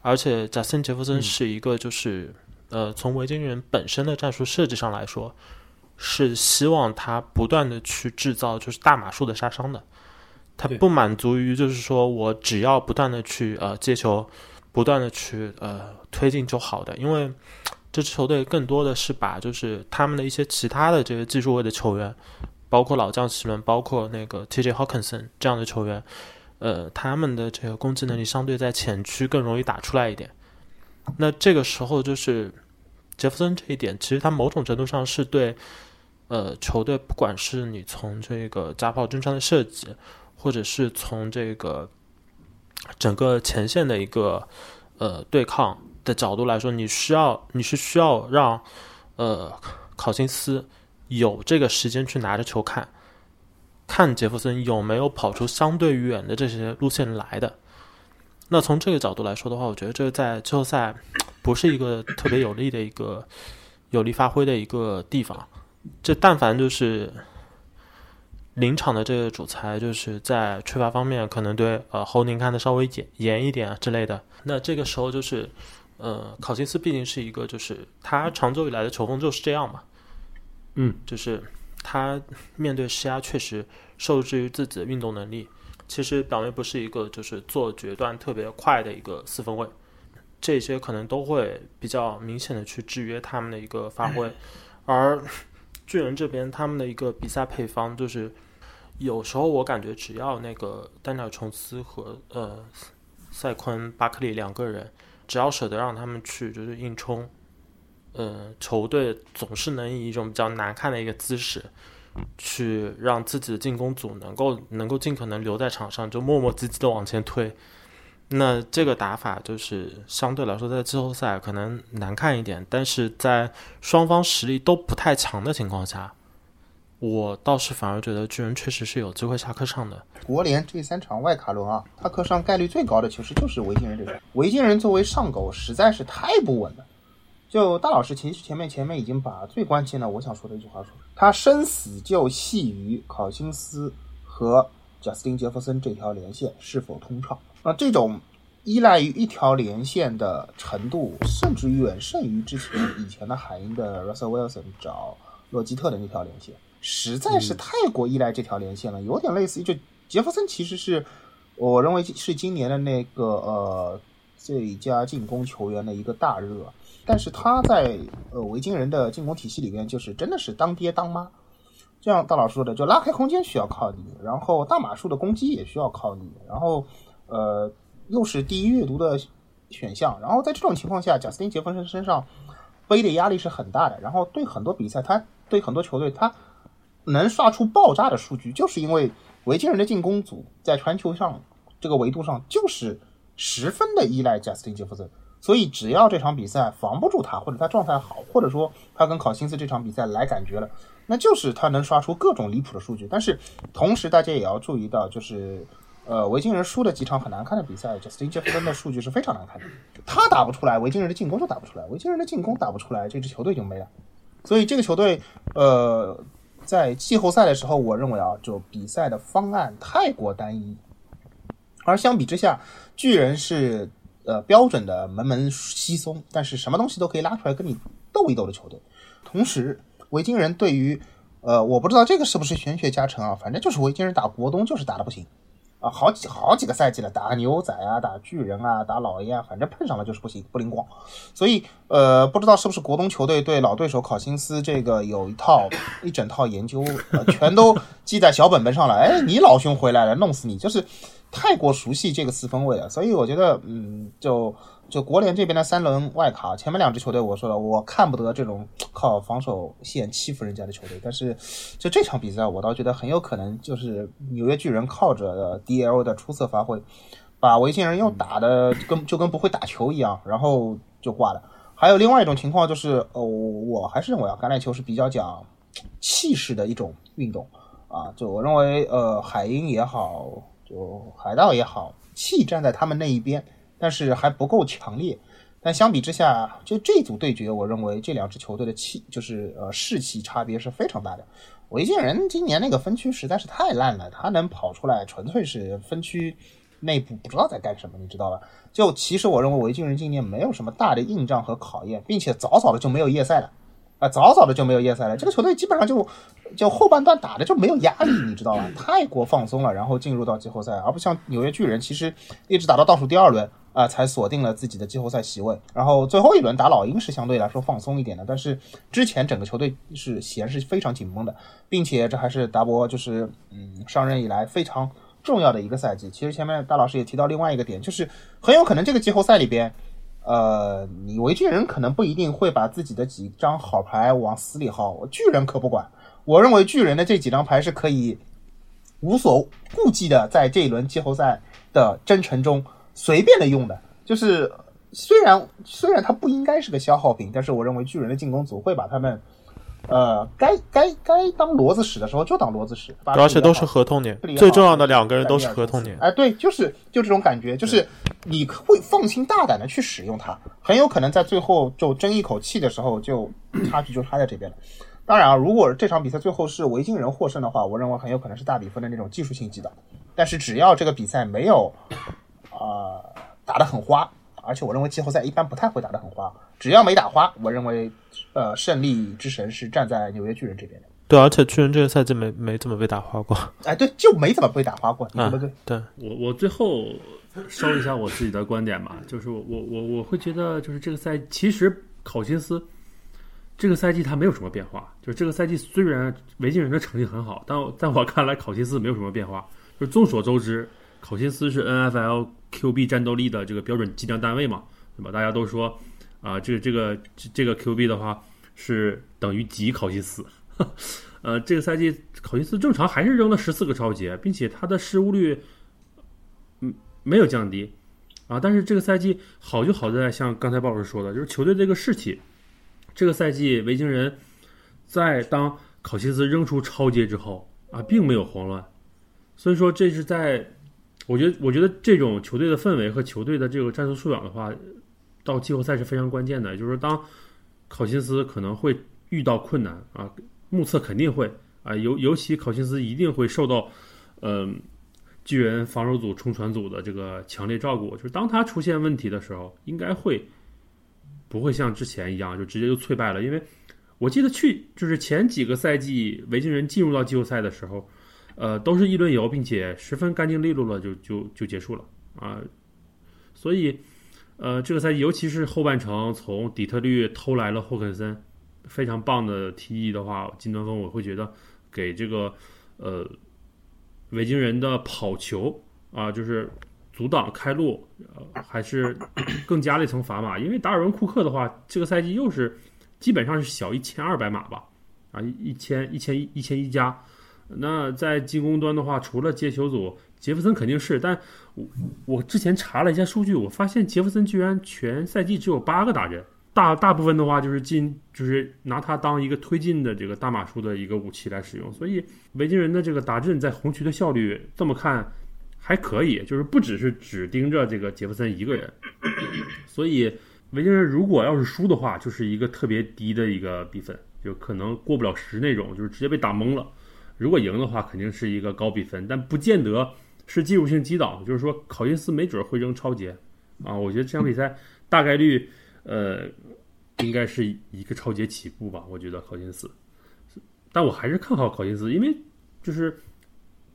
Speaker 3: 而且贾森杰弗森是一个就是呃从维京人本身的战术设计上来说，是希望他不断的去制造就是大码数的杀伤的。他不满足于就是说我只要不断的去呃接球，不断的去呃推进就好的，因为这支球队更多的是把就是他们的一些其他的这个技术位的球员，包括老将奇伦，包括那个 T.J. Hawkinson 这样的球员，呃，他们的这个攻击能力相对在前区更容易打出来一点。那这个时候就是杰弗森这一点，其实他某种程度上是对呃球队，不管是你从这个加炮真穿的设计。或者是从这个整个前线的一个呃对抗的角度来说，你需要你是需要让呃考辛斯有这个时间去拿着球看，看杰弗森有没有跑出相对远的这些路线来的。那从这个角度来说的话，我觉得这个在季后赛不是一个特别有利的一个有利发挥的一个地方。这但凡就是。临场的这个主裁就是在吹罚方面可能对呃侯宁看的稍微严严一点啊之类的。那这个时候就是，呃，考辛斯毕竟是一个就是他长久以来的球风就是这样嘛，
Speaker 1: 嗯，
Speaker 3: 就是他面对施压确实受制于自己的运动能力，其实表面不是一个就是做决断特别快的一个四分卫，这些可能都会比较明显的去制约他们的一个发挥，而。巨人这边他们的一个比赛配方就是，有时候我感觉只要那个丹尼尔琼斯和呃塞昆巴克利两个人，只要舍得让他们去就是硬冲，呃球队总是能以一种比较难看的一个姿势，去让自己的进攻组能够能够尽可能留在场上，就磨磨唧唧的往前推。那这个打法就是相对来说，在季后赛可能难看一点，但是在双方实力都不太强的情况下，我倒是反而觉得巨人确实是有机会下课上的。
Speaker 2: 国联这三场外卡轮啊，他课上概率最高的其实就是维京人这边。维京人作为上狗实在是太不稳了。就大老师其实前面前面已经把最关键的我想说的一句话说，他生死就系于考辛斯和贾斯汀杰弗森这条连线是否通畅。那这种依赖于一条连线的程度，甚至远胜于之前以前的海鹰的 Russell Wilson 找洛基特的那条连线，实在是太过依赖这条连线了，有点类似于就杰弗森其实是我认为是今年的那个呃最佳进攻球员的一个大热，但是他在呃维京人的进攻体系里面就是真的是当爹当妈，就像大老师说的，就拉开空间需要靠你，然后大码数的攻击也需要靠你，然后。呃，又是第一阅读的选项，然后在这种情况下，贾斯汀·杰弗森身上背的压力是很大的。然后对很多比赛，他对很多球队，他能刷出爆炸的数据，就是因为维京人的进攻组在传球上这个维度上就是十分的依赖贾斯汀·杰弗森。所以只要这场比赛防不住他，或者他状态好，或者说他跟考辛斯这场比赛来感觉了，那就是他能刷出各种离谱的数据。但是同时，大家也要注意到，就是。呃，维京人输的几场很难看的比赛，Justin Jefferson 的数据是非常难看的。他打不出来，维京人的进攻就打不出来。维京人的进攻打不出来，这支球队就没了。所以这个球队，呃，在季后赛的时候，我认为啊，就比赛的方案太过单一。而相比之下，巨人是呃标准的门门稀松，但是什么东西都可以拉出来跟你斗一斗的球队。同时，维京人对于呃，我不知道这个是不是玄学加成啊，反正就是维京人打国东就是打的不行。啊，好几好几个赛季了，打牛仔啊，打巨人啊，打老鹰啊，反正碰上了就是不行，不灵光。所以，呃，不知道是不是国东球队对老对手考辛斯这个有一套一整套研究，全都记在小本本上了。哎，你老兄回来了，弄死你！就是太过熟悉这个四分卫了，所以我觉得，嗯，就。就国联这边的三轮外卡，前面两支球队，我说了，我看不得这种靠防守线欺负人家的球队。但是，就这场比赛，我倒觉得很有可能就是纽约巨人靠着 DL 的出色发挥，把维京人又打的跟就跟不会打球一样，然后就挂了。还有另外一种情况就是，呃，我还是认为啊，橄榄球是比较讲气势的一种运动。啊，就我认为，呃，海鹰也好，就海盗也好，气站在他们那一边，但是还不够强烈。但相比之下，就这组对决，我认为这两支球队的气，就是呃士气差别是非常大的。维京人今年那个分区实在是太烂了，他能跑出来，纯粹是分区内部不知道在干什么，你知道吧？就其实我认为维京人今年没有什么大的硬仗和考验，并且早早的就没有夜赛了。啊，早早的就没有夜赛了。这个球队基本上就就后半段打的就没有压力，你知道吧？太过放松了，然后进入到季后赛，而不像纽约巨人，其实一直打到倒数第二轮啊，才锁定了自己的季后赛席位。然后最后一轮打老鹰是相对来说放松一点的，但是之前整个球队是弦是非常紧绷的，并且这还是达博就是嗯上任以来非常重要的一个赛季。其实前面大老师也提到另外一个点，就是很有可能这个季后赛里边。呃，你维巨人可能不一定会把自己的几张好牌往死里薅，巨人可不管。我认为巨人的这几张牌是可以无所顾忌的，在这一轮季后赛的征程中随便的用的。就是虽然虽然它不应该是个消耗品，但是我认为巨人的进攻组会把他们。呃，该该该当骡子使的时候就当骡子使，
Speaker 3: 而且都是合同年，最重要的两个人都是合同年。
Speaker 2: 哎，对，就是就这种感觉，就是你会放心大胆的去使用它，很有可能在最后就争一口气的时候，就差距就差在这边了。当然啊，如果这场比赛最后是维京人获胜的话，我认为很有可能是大比分的那种技术性击倒。但是只要这个比赛没有啊打得很花。而且我认为季后赛一般不太会打得很花，只要没打花，我认为，呃，胜利之神是站在纽约巨人这边的。
Speaker 3: 对，而且巨人这个赛季没没怎么被打花过。
Speaker 2: 哎，对，就没怎么被打花过，对不对？
Speaker 3: 对，
Speaker 1: 我我最后说一下我自己的观点吧，*laughs* 就是我我我会觉得，就是这个赛其实考辛斯这个赛季他没有什么变化，就是这个赛季虽然维京人的成绩很好，但在我看来考辛斯没有什么变化。就是众所周知，考辛斯是 NFL。QB 战斗力的这个标准计量单位嘛，对吧？大家都说啊，这个这个这个 QB 的话是等于几考辛斯。*laughs* 呃，这个赛季考辛斯正常还是扔了十四个超节，并且他的失误率嗯没有降低啊。但是这个赛季好就好在像刚才鲍老师说的，就是球队这个士气。这个赛季维京人在当考辛斯扔出超节之后啊，并没有慌乱，所以说这是在。我觉得，我觉得这种球队的氛围和球队的这个战术素养的话，到季后赛是非常关键的。就是，当考辛斯可能会遇到困难啊，目测肯定会啊，尤尤其考辛斯一定会受到，嗯，巨人防守组、冲传组的这个强烈照顾。就是当他出现问题的时候，应该会不会像之前一样就直接就脆败了？因为我记得去就是前几个赛季维京人进入到季后赛的时候。呃，都是一轮游，并且十分干净利落了，就就就结束了啊。所以，呃，这个赛季，尤其是后半程，从底特律偷来了霍肯森，非常棒的 TD 的话，金端锋我会觉得给这个呃维京人的跑球啊，就是阻挡开路，呃，还是更加了一层砝码。因为达尔文库克的话，这个赛季又是基本上是小一千二百码吧，啊，一千一千一一千一加。那在进攻端的话，除了接球组，杰弗森肯定是。但我我之前查了一下数据，我发现杰弗森居然全赛季只有八个打阵，大大部分的话就是进，就是拿他当一个推进的这个大码数的一个武器来使用。所以维京人的这个打阵在红区的效率，这么看还可以，就是不只是只盯着这个杰弗森一个人。所以维京人如果要是输的话，就是一个特别低的一个比分，就可能过不了十那种，就是直接被打懵了。如果赢的话，肯定是一个高比分，但不见得是技术性击倒。就是说，考辛斯没准会扔超节啊！我觉得这场比赛大概率，呃，应该是一个超节起步吧。我觉得考辛斯，但我还是看好考辛斯，因为就是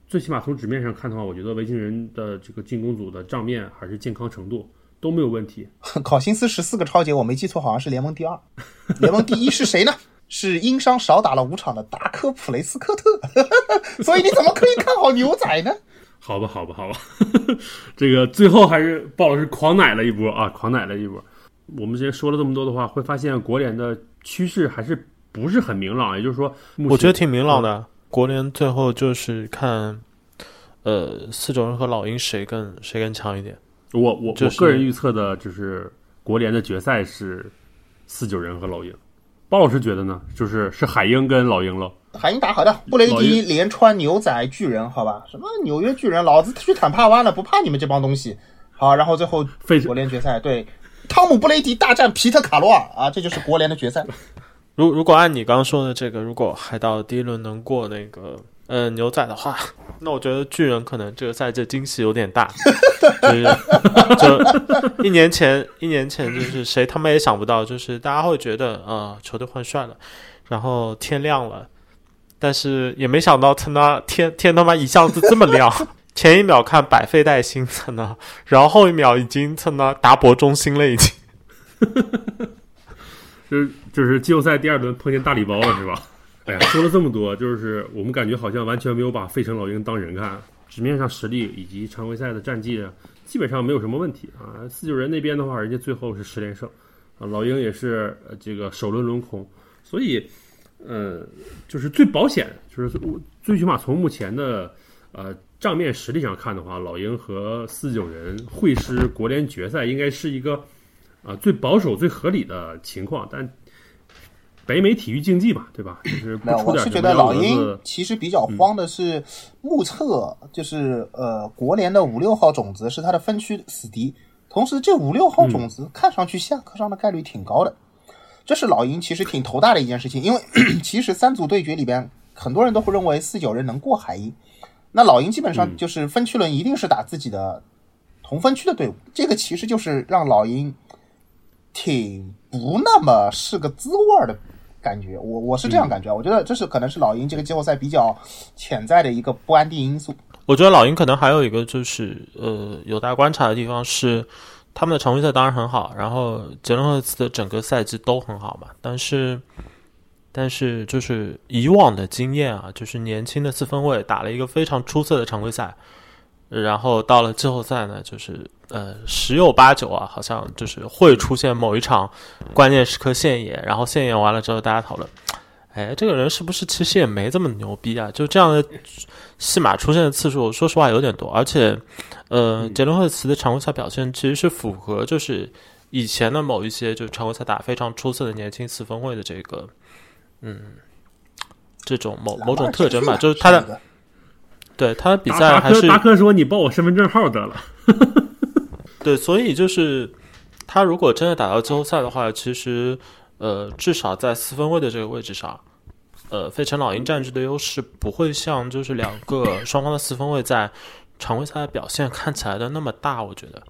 Speaker 1: 最起码从纸面上看的话，我觉得维京人的这个进攻组的账面还是健康程度都没有问题。*laughs*
Speaker 2: 考辛斯十四个超节，我没记错，好像是联盟第二，联盟第一是谁呢？*laughs* 是因伤少打了五场的达科普雷斯科特，*laughs* 所以你怎么可以看好牛仔呢？*laughs*
Speaker 1: 好吧，好吧，好吧，*laughs* 这个最后还是鲍老师狂奶了一波啊，狂奶了一波。我们之前说了这么多的话，会发现国联的趋势还是不是很明朗。也就是说，
Speaker 3: 我觉得挺明朗的。国联最后就是看，呃，四九人和老鹰谁更谁更强一点。
Speaker 1: 我我我个人预测的就是国联的决赛是四九人和老鹰。包老师觉得呢？就是是海鹰跟老鹰了。
Speaker 2: 海鹰打好的，布雷迪连穿牛仔巨人，好吧？什么纽约巨人，老子去坦帕湾了，不怕你们这帮东西。好，然后最后国联决赛，对，汤姆布雷迪大战皮特卡罗尔啊，这就是国联的决赛。*laughs*
Speaker 3: 如如果按你刚刚说的这个，如果海盗第一轮能过那个呃牛仔的话，*laughs* 那我觉得巨人可能这个赛季惊喜有点大。*laughs* 就是就一年前，一年前就是谁他妈也想不到，就是大家会觉得啊球队换帅了，然后天亮了，但是也没想到他妈天 *laughs* 天他妈一下子这么亮，前一秒看百废待兴他妈，然后后一秒已经他妈达博中心了已经。
Speaker 1: 就是就是季后赛第二轮碰见大礼包了是吧？哎呀，说了这么多，就是我们感觉好像完全没有把费城老鹰当人看。纸面上实力以及常规赛的战绩，基本上没有什么问题啊。四九人那边的话，人家最后是十连胜，啊，老鹰也是这个首轮轮空，所以，呃，就是最保险，就是最起码从目前的呃账面实力上看的话，老鹰和四九人会师国联决赛，应该是一个。啊，最保守、最合理的情况，但北美体育竞技嘛，对吧？就是
Speaker 2: 没有，我是觉得老鹰其实比较慌的是目测，就是呃，国联的五六号种子是他的分区死敌，同时这五六号种子看上去下课上的概率挺高的，这是老鹰其实挺头大的一件事情，因为 *clears throat* 其实三组对决里边，很多人都会认为四九人能过海鹰，那老鹰基本上就是分区轮一定是打自己的同分区的队伍，这个其实就是让老鹰。挺不那么是个滋味的感觉，我我是这样感觉，我觉得这是可能是老鹰这个季后赛比较潜在的一个不安定因素。
Speaker 3: 我觉得老鹰可能还有一个就是呃有待观察的地方是，他们的常规赛当然很好，然后杰伦赫茨的整个赛季都很好嘛，但是但是就是以往的经验啊，就是年轻的四分卫打了一个非常出色的常规赛。然后到了季后赛呢，就是呃十有八九啊，好像就是会出现某一场关键时刻现眼，然后现眼完了之后，大家讨论，哎，这个人是不是其实也没这么牛逼啊？就这样的戏码出现的次数，说实话有点多。而且，呃，杰伦赫茨的常规赛表现其实是符合就是以前的某一些就常规赛打非常出色的年轻四分卫的这个，嗯，这种某某种特征吧，就是他的。对他的比赛还是
Speaker 1: 达克说：“你报我身份证号得了。*laughs* ”
Speaker 3: 对，所以就是他如果真的打到季后赛的话，其实呃，至少在四分位的这个位置上，呃，费城老鹰占据的优势不会像就是两个双方的四分位在常规赛的表现看起来的那么大。我觉得，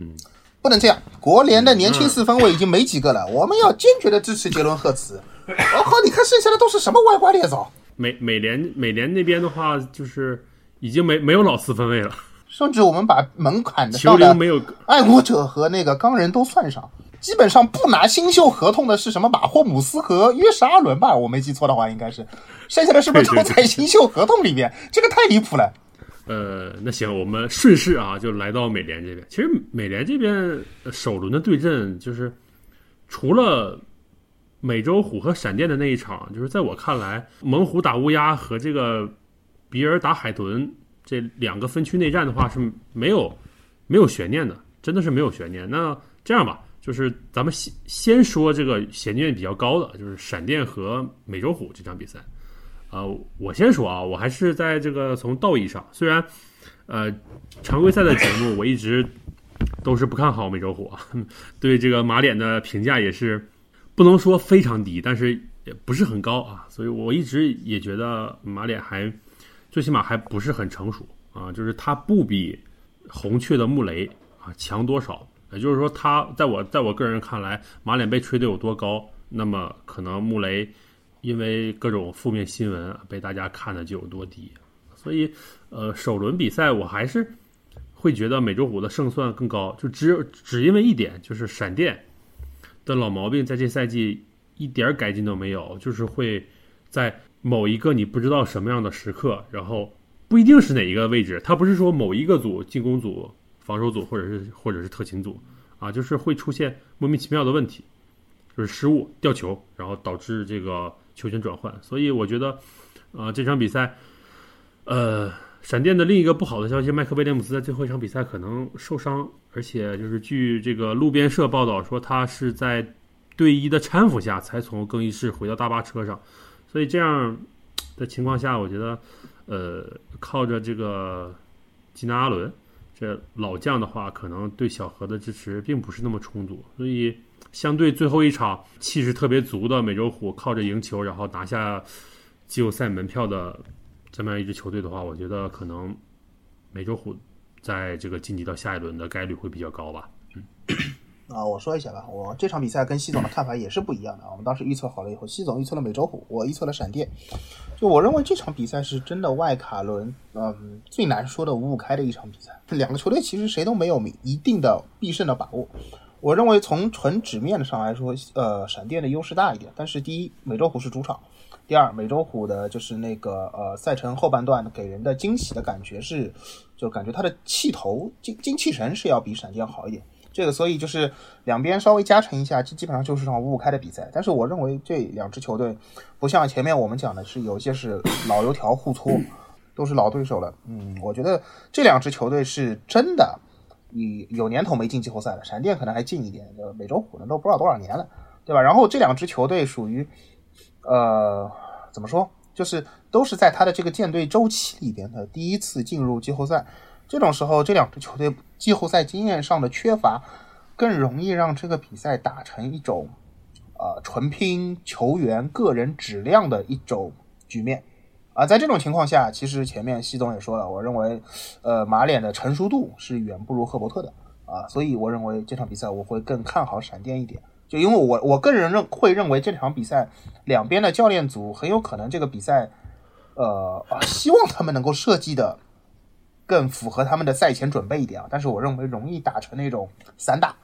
Speaker 1: 嗯，
Speaker 2: 不能这样。国联的年轻四分位已经没几个了，我们要坚决的支持杰伦赫茨。我靠，你看剩下的都是什么歪瓜裂枣？
Speaker 1: 美美联美联那边的话，就是已经没没有老四分位了，
Speaker 2: 甚至我们把门槛的上的爱国者和那个钢人都算上，基本上不拿新秀合同的是什么马霍姆斯和约什阿伦吧？我没记错的话，应该是，剩下的是不是都在新秀合同里面？这个太离谱了。
Speaker 1: 呃，那行，我们顺势啊，就来到美联这边。其实美联这边首轮的对阵，就是除了。美洲虎和闪电的那一场，就是在我看来，猛虎打乌鸦和这个比尔打海豚这两个分区内战的话是没有没有悬念的，真的是没有悬念。那这样吧，就是咱们先先说这个悬念比较高的，就是闪电和美洲虎这场比赛。呃，我先说啊，我还是在这个从道义上，虽然呃常规赛的节目我一直都是不看好美洲虎，*laughs* 对这个马脸的评价也是。不能说非常低，但是也不是很高啊，所以我一直也觉得马脸还最起码还不是很成熟啊，就是他不比红雀的穆雷啊强多少，也就是说他在我在我个人看来，马脸被吹得有多高，那么可能穆雷因为各种负面新闻被大家看的就有多低，所以呃首轮比赛我还是会觉得美洲虎的胜算更高，就只只因为一点就是闪电。的老毛病在这赛季一点改进都没有，就是会在某一个你不知道什么样的时刻，然后不一定是哪一个位置，它不是说某一个组进攻组、防守组或者是或者是特勤组啊，就是会出现莫名其妙的问题，就是失误掉球，然后导致这个球权转换。所以我觉得，呃，这场比赛，呃，闪电的另一个不好的消息，麦克威廉姆斯在最后一场比赛可能受伤。而且就是据这个路边社报道说，他是在队医的搀扶下才从更衣室回到大巴车上，所以这样的情况下，我觉得，呃，靠着这个吉纳阿伦这老将的话，可能对小何的支持并不是那么充足，所以相对最后一场气势特别足的美洲虎，靠着赢球然后拿下季后赛门票的这么样一支球队的话，我觉得可能美洲虎在这个晋级到下一轮的概率会比较高吧。
Speaker 2: 啊，我说一下吧，我这场比赛跟西总的看法也是不一样的。我们当时预测好了以后，西总预测了美洲虎，我预测了闪电。就我认为这场比赛是真的外卡轮，嗯，最难说的五五开的一场比赛。两个球队其实谁都没有一定的必胜的把握。我认为从纯纸面上来说，呃，闪电的优势大一点。但是第一，美洲虎是主场；第二，美洲虎的就是那个呃赛程后半段给人的惊喜的感觉是，就感觉它的气头精精气神是要比闪电好一点。这个，所以就是两边稍微加成一下，基基本上就是场五五开的比赛。但是我认为这两支球队不像前面我们讲的是有些是老油条互搓，都是老对手了。嗯，我觉得这两支球队是真的，你有年头没进季后赛了。闪电可能还近一点，美洲虎呢都不知道多少年了，对吧？然后这两支球队属于，呃，怎么说，就是都是在他的这个舰队周期里边的第一次进入季后赛。这种时候，这两支球队季后赛经验上的缺乏，更容易让这个比赛打成一种，呃，纯拼球员个人质量的一种局面。啊，在这种情况下，其实前面西总也说了，我认为，呃，马脸的成熟度是远不如赫伯特的啊，所以我认为这场比赛我会更看好闪电一点。就因为我我个人认会认为这场比赛两边的教练组很有可能这个比赛，呃啊，希望他们能够设计的。更符合他们的赛前准备一点啊，但是我认为容易打成那种散打，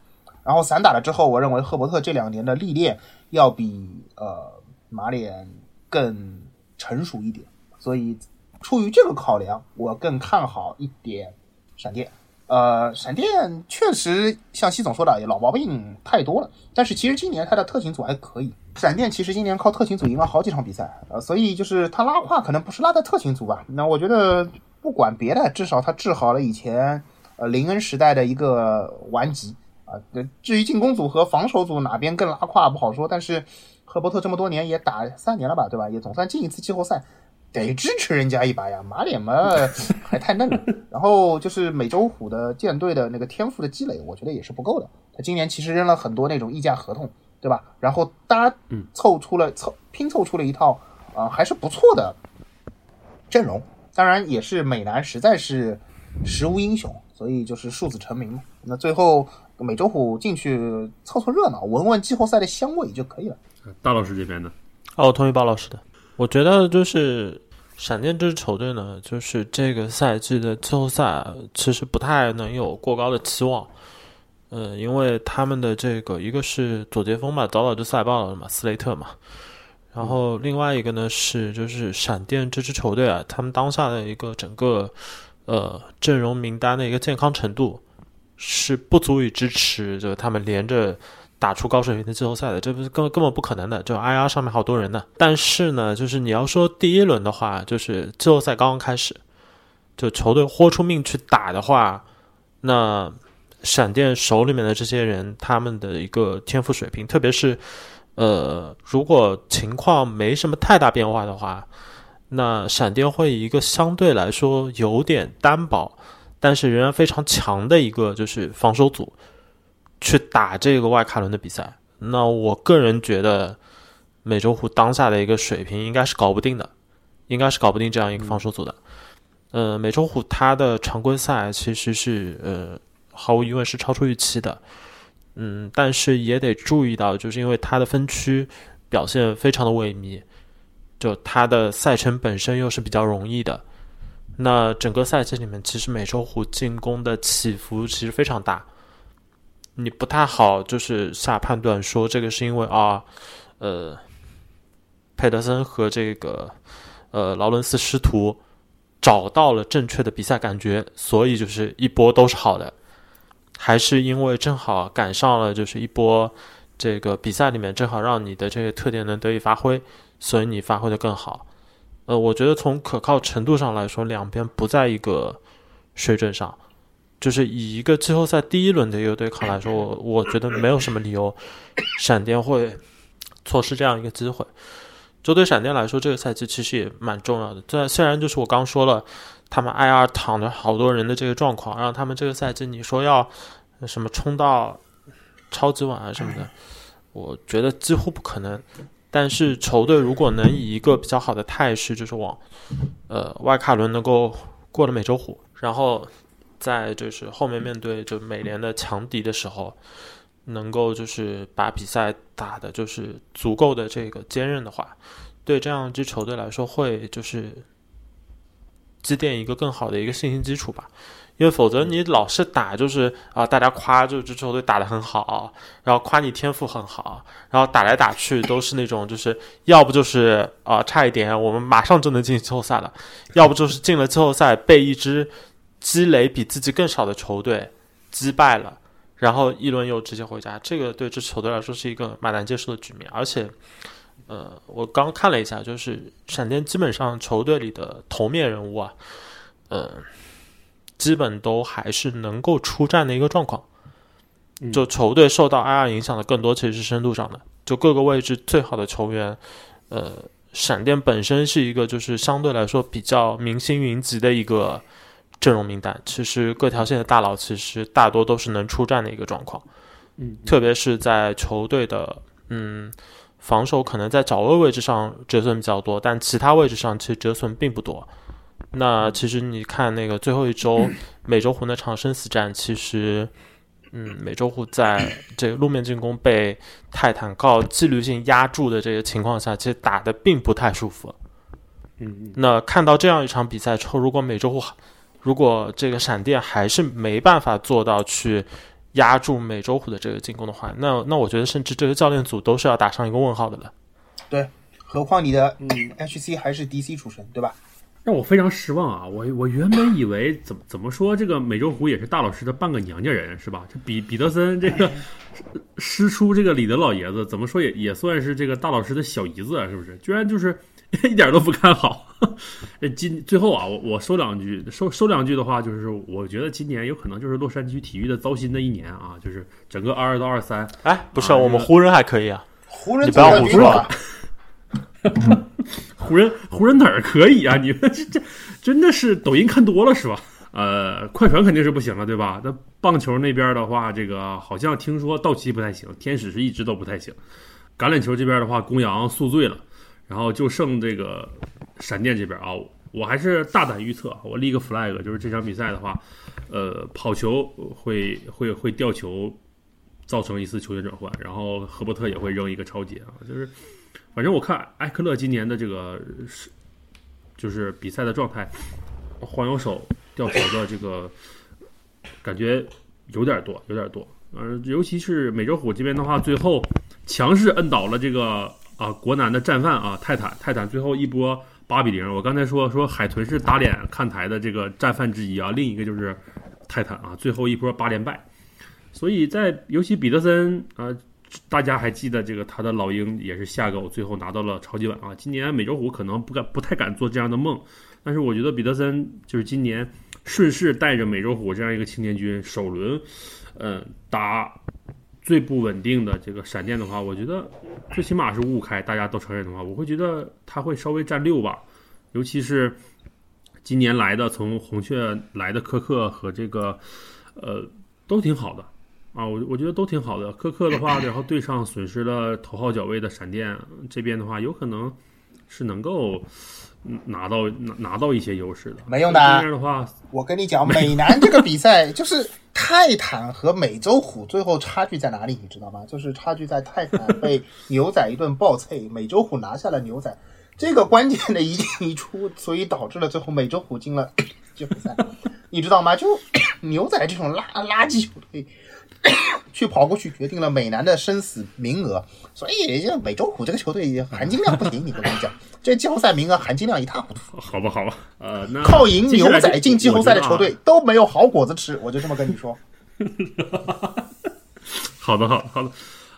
Speaker 2: 然后散打了之后，我认为赫伯特这两年的历练要比呃马脸更成熟一点，所以出于这个考量，我更看好一点闪电。呃，闪电确实像西总说的，老毛病太多了，但是其实今年他的特勤组还可以。闪电其实今年靠特勤组赢了好几场比赛，呃，所以就是他拉胯可能不是拉在特勤组吧，那我觉得。不管别的，至少他治好了以前呃林恩时代的一个顽疾啊。至于进攻组和防守组哪边更拉胯不好说，但是赫伯特这么多年也打三年了吧，对吧？也总算进一次季后赛，得支持人家一把呀。马脸嘛还太嫩了。*laughs* 然后就是美洲虎的舰队的那个天赋的积累，我觉得也是不够的。他今年其实扔了很多那种溢价合同，对吧？然后搭凑出了凑拼凑出了一套啊还是不错的阵容。当然也是美男实在是实无英雄，所以就是数子成名嘛。那最后美洲虎进去凑凑热闹，闻闻季后赛的香味就可以了。
Speaker 1: 大老师这边呢？
Speaker 3: 哦，我同意包老师的。我觉得就是闪电这支球队呢，就是这个赛季的季后赛其实不太能有过高的期望。嗯，因为他们的这个一个是左接锋嘛，早早就赛爆了嘛，斯雷特嘛。然后另外一个呢是，就是闪电这支球队啊，他们当下的一个整个呃阵容名单的一个健康程度是不足以支持，就是他们连着打出高水平的季后赛的，这不是根根本不可能的。就 IR 上面好多人呢，但是呢，就是你要说第一轮的话，就是季后赛刚刚开始，就球队豁出命去打的话，那闪电手里面的这些人，他们的一个天赋水平，特别是。呃，如果情况没什么太大变化的话，那闪电会以一个相对来说有点单薄，但是仍然非常强的一个就是防守组去打这个外卡轮的比赛。那我个人觉得，美洲虎当下的一个水平应该是搞不定的，应该是搞不定这样一个防守组的。呃，美洲虎它的常规赛其实是呃毫无疑问是超出预期的。嗯，但是也得注意到，就是因为它的分区表现非常的萎靡，就它的赛程本身又是比较容易的，那整个赛季里面，其实美洲虎进攻的起伏其实非常大，你不太好就是下判断说这个是因为啊，呃，佩德森和这个呃劳伦斯师徒找到了正确的比赛感觉，所以就是一波都是好的。还是因为正好赶上了，就是一波这个比赛里面正好让你的这个特点能得以发挥，所以你发挥的更好。呃，我觉得从可靠程度上来说，两边不在一个水准上。就是以一个季后赛第一轮的一个对抗来说，我我觉得没有什么理由闪电会错失这样一个机会。就对闪电来说，这个赛季其实也蛮重要的。虽然虽然就是我刚说了，他们 IR 躺着好多人的这个状况，让他们这个赛季你说要什么冲到超级碗啊什么的，我觉得几乎不可能。但是球队如果能以一个比较好的态势，就是往呃外卡伦能够过了美洲虎，然后在就是后面面对就美联的强敌的时候，能够就是把比赛打的就是足够的这个坚韧的话，对这样一支球队来说会就是积淀一个更好的一个信心基础吧。因为否则你老是打就是啊，大家夸就这球队打得很好，然后夸你天赋很好，然后打来打去都是那种就是要不就是啊差一点我们马上就能进季后赛了，要不就是进了季后赛被一支积累比自己更少的球队击败了，然后一轮又直接回家，这个对这球队来说是一个蛮难接受的局面。而且，呃，我刚看了一下，就是闪电基本上球队里的头面人物啊，呃。基本都还是能够出战的一个状况，就球队受到 IR 影响的更多其实是深度上的，就各个位置最好的球员，呃，闪电本身是一个就是相对来说比较明星云集的一个阵容名单，其实各条线的大佬其实大多都是能出战的一个状况，
Speaker 1: 嗯，
Speaker 3: 特别是在球队的嗯防守可能在找位位置上折损比较多，但其他位置上其实折损并不多。那其实你看那个最后一周 *clears throat* 美洲虎那场生死战，其实，嗯，美洲虎在这个路面进攻被泰坦靠纪律性压住的这个情况下，其实打的并不太舒服。
Speaker 1: 嗯，
Speaker 3: 那看到这样一场比赛之后，如果美洲虎，如果这个闪电还是没办法做到去压住美洲虎的这个进攻的话，那那我觉得甚至这个教练组都是要打上一个问号的了。
Speaker 2: 对，何况你的 HC 还是 DC 出身，对吧？
Speaker 1: 让我非常失望啊！我我原本以为怎么怎么说，这个美洲虎也是大老师的半个娘家人，是吧？这比彼得森这个 *laughs* 师出这个李德老爷子，怎么说也也算是这个大老师的小姨子啊，是不是？居然就是 *laughs* 一点都不看好。这今最后啊，我我说两句，说说两句的话，就是我觉得今年有可能就是洛杉矶体育的糟心的一年啊，就是整个二二到二三。
Speaker 3: 哎，不是，我们湖人还可以啊，
Speaker 2: 湖人
Speaker 3: 你不要胡说。
Speaker 1: 湖人湖人哪儿可以啊？你们这这真的是抖音看多了是吧？呃，快船肯定是不行了，对吧？那棒球那边的话，这个好像听说道奇不太行，天使是一直都不太行。橄榄球这边的话，公羊宿醉了，然后就剩这个闪电这边啊。我还是大胆预测，我立个 flag，就是这场比赛的话，呃，跑球会会会掉球，造成一次球员转换，然后赫伯特也会扔一个超级啊，就是。反正我看埃克勒今年的这个是，就是比赛的状态，晃右手掉球的这个感觉有点多，有点多。嗯，尤其是美洲虎这边的话，最后强势摁倒了这个啊国南的战犯啊泰坦，泰坦最后一波八比零。我刚才说说海豚是打脸看台的这个战犯之一啊，另一个就是泰坦啊，最后一波八连败。所以在尤其彼得森啊。大家还记得这个他的老鹰也是下狗，最后拿到了超级碗啊！今年美洲虎可能不敢不太敢做这样的梦，但是我觉得彼得森就是今年顺势带着美洲虎这样一个青年军首轮，嗯，打最不稳定的这个闪电的话，我觉得最起码是五五开，大家都承认的话，我会觉得他会稍微占六吧，尤其是今年来的从红雀来的科克和这个呃都挺好的。啊，我我觉得都挺好的。科克的话，然后对上损失了头号脚位的闪电这边的话，有可能是能够拿到拿拿到一些优势的。
Speaker 2: 没用的。
Speaker 1: 这样的话，
Speaker 2: 我跟你讲，美男这个比赛就是 *laughs* 泰坦和美洲虎最后差距在哪里？你知道吗？就是差距在泰坦被牛仔一顿暴脆，美洲虎拿下了牛仔。这个关键的一进一出，所以导致了最后美洲虎进了 *coughs* 季后赛。你知道吗？就 *coughs* 牛仔这种垃垃圾球队。去跑过去决定了美男的生死名额，所以这美洲虎这个球队含金量不行。你跟我讲，这季后赛名额含金量一塌糊涂。
Speaker 1: 好吧，好吧，呃，那
Speaker 2: 靠赢牛仔进季后赛的球队都没有好果子吃，我就这么跟你说。*laughs*
Speaker 1: 好的，好的，好的。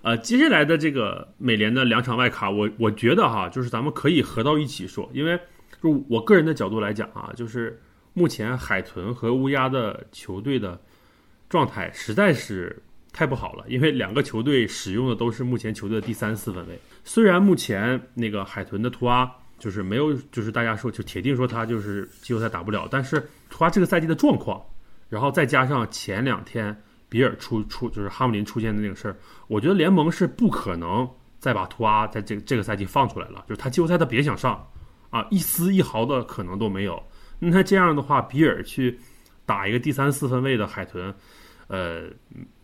Speaker 1: 呃，接下来的这个美联的两场外卡，我我觉得哈，就是咱们可以合到一起说，因为就我个人的角度来讲啊，就是目前海豚和乌鸦的球队的。状态实在是太不好了，因为两个球队使用的都是目前球队的第三四分位。虽然目前那个海豚的图阿就是没有，就是大家说就铁定说他就是季后赛打不了，但是图阿这个赛季的状况，然后再加上前两天比尔出出就是哈姆林出现的那个事儿，我觉得联盟是不可能再把图阿在这个这个赛季放出来了，就是他季后赛他别想上啊，一丝一毫的可能都没有。那这样的话，比尔去打一个第三四分位的海豚。呃，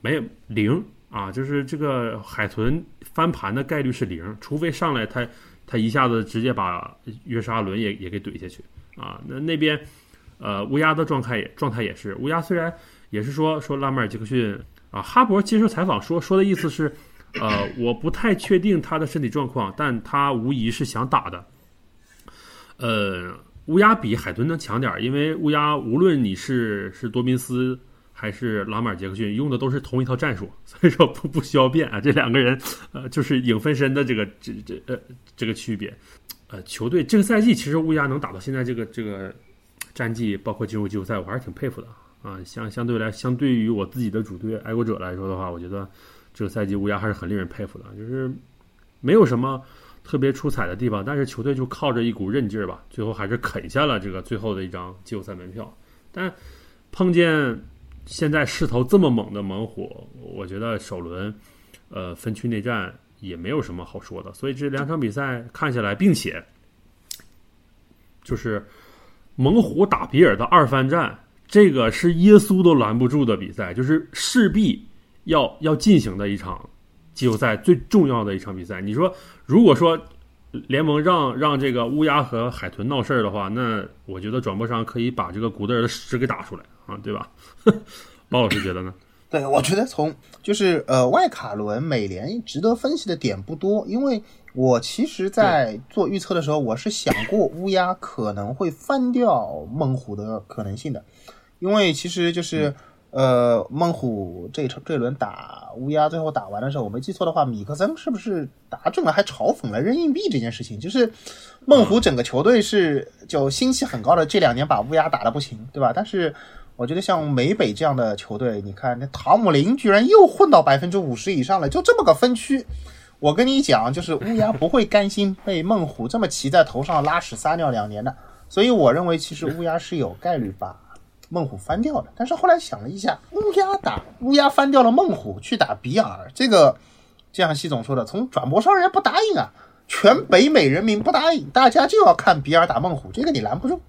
Speaker 1: 没有零啊，就是这个海豚翻盘的概率是零，除非上来他他一下子直接把约沙伦也也给怼下去啊。那那边呃乌鸦的状态也状态也是，乌鸦虽然也是说说拉马尔杰克逊啊，哈勃接受采访说说的意思是，呃我不太确定他的身体状况，但他无疑是想打的。呃，乌鸦比海豚能强点，因为乌鸦无论你是是多宾斯。还是拉马尔杰克逊用的都是同一套战术，所以说不不需要变啊。这两个人，呃，就是影分身的这个这这呃这个区别。呃，球队这个赛季其实乌鸦能打到现在这个这个战绩，包括进入季后赛，我还是挺佩服的啊。相相对来，相对于我自己的主队爱国者来说的话，我觉得这个赛季乌鸦还是很令人佩服的，就是没有什么特别出彩的地方，但是球队就靠着一股韧劲儿吧，最后还是啃下了这个最后的一张季后赛门票。但碰见。现在势头这么猛的猛虎，我觉得首轮，呃，分区内战也没有什么好说的。所以这两场比赛看下来，并且就是猛虎打比尔的二番战，这个是耶稣都拦不住的比赛，就是势必要要进行的一场季后赛最重要的一场比赛。你说，如果说联盟让让这个乌鸦和海豚闹事儿的话，那我觉得转播商可以把这个古德尔的屎给打出来。啊，对吧？*laughs* 包老师觉得呢？
Speaker 2: 对，我觉得从就是呃外卡轮美联值得分析的点不多，因为我其实，在做预测的时候，我是想过乌鸦可能会翻掉猛虎的可能性的，因为其实就是呃孟虎这这轮打乌鸦，最后打完的时候，我没记错的话，米克森是不是打准了，还嘲讽了扔硬币这件事情？就是孟虎整个球队是就心气很高的，这两年把乌鸦打的不行，对吧？但是。我觉得像美北这样的球队，你看那塔姆林居然又混到 *laughs* 百分之五十以上了，就这么个分区。我跟你讲，就是乌鸦不会甘心被孟虎这么骑在头上拉屎撒尿两年的，所以我认为其实乌鸦是有概率把猛虎翻掉的。但是后来想了一下，乌鸦打乌鸦翻掉了猛虎去打比尔，这个就像西总说的，从转播商人家不答应啊，全北美人民不答应，大家就要看比尔打猛虎，这个你拦不住。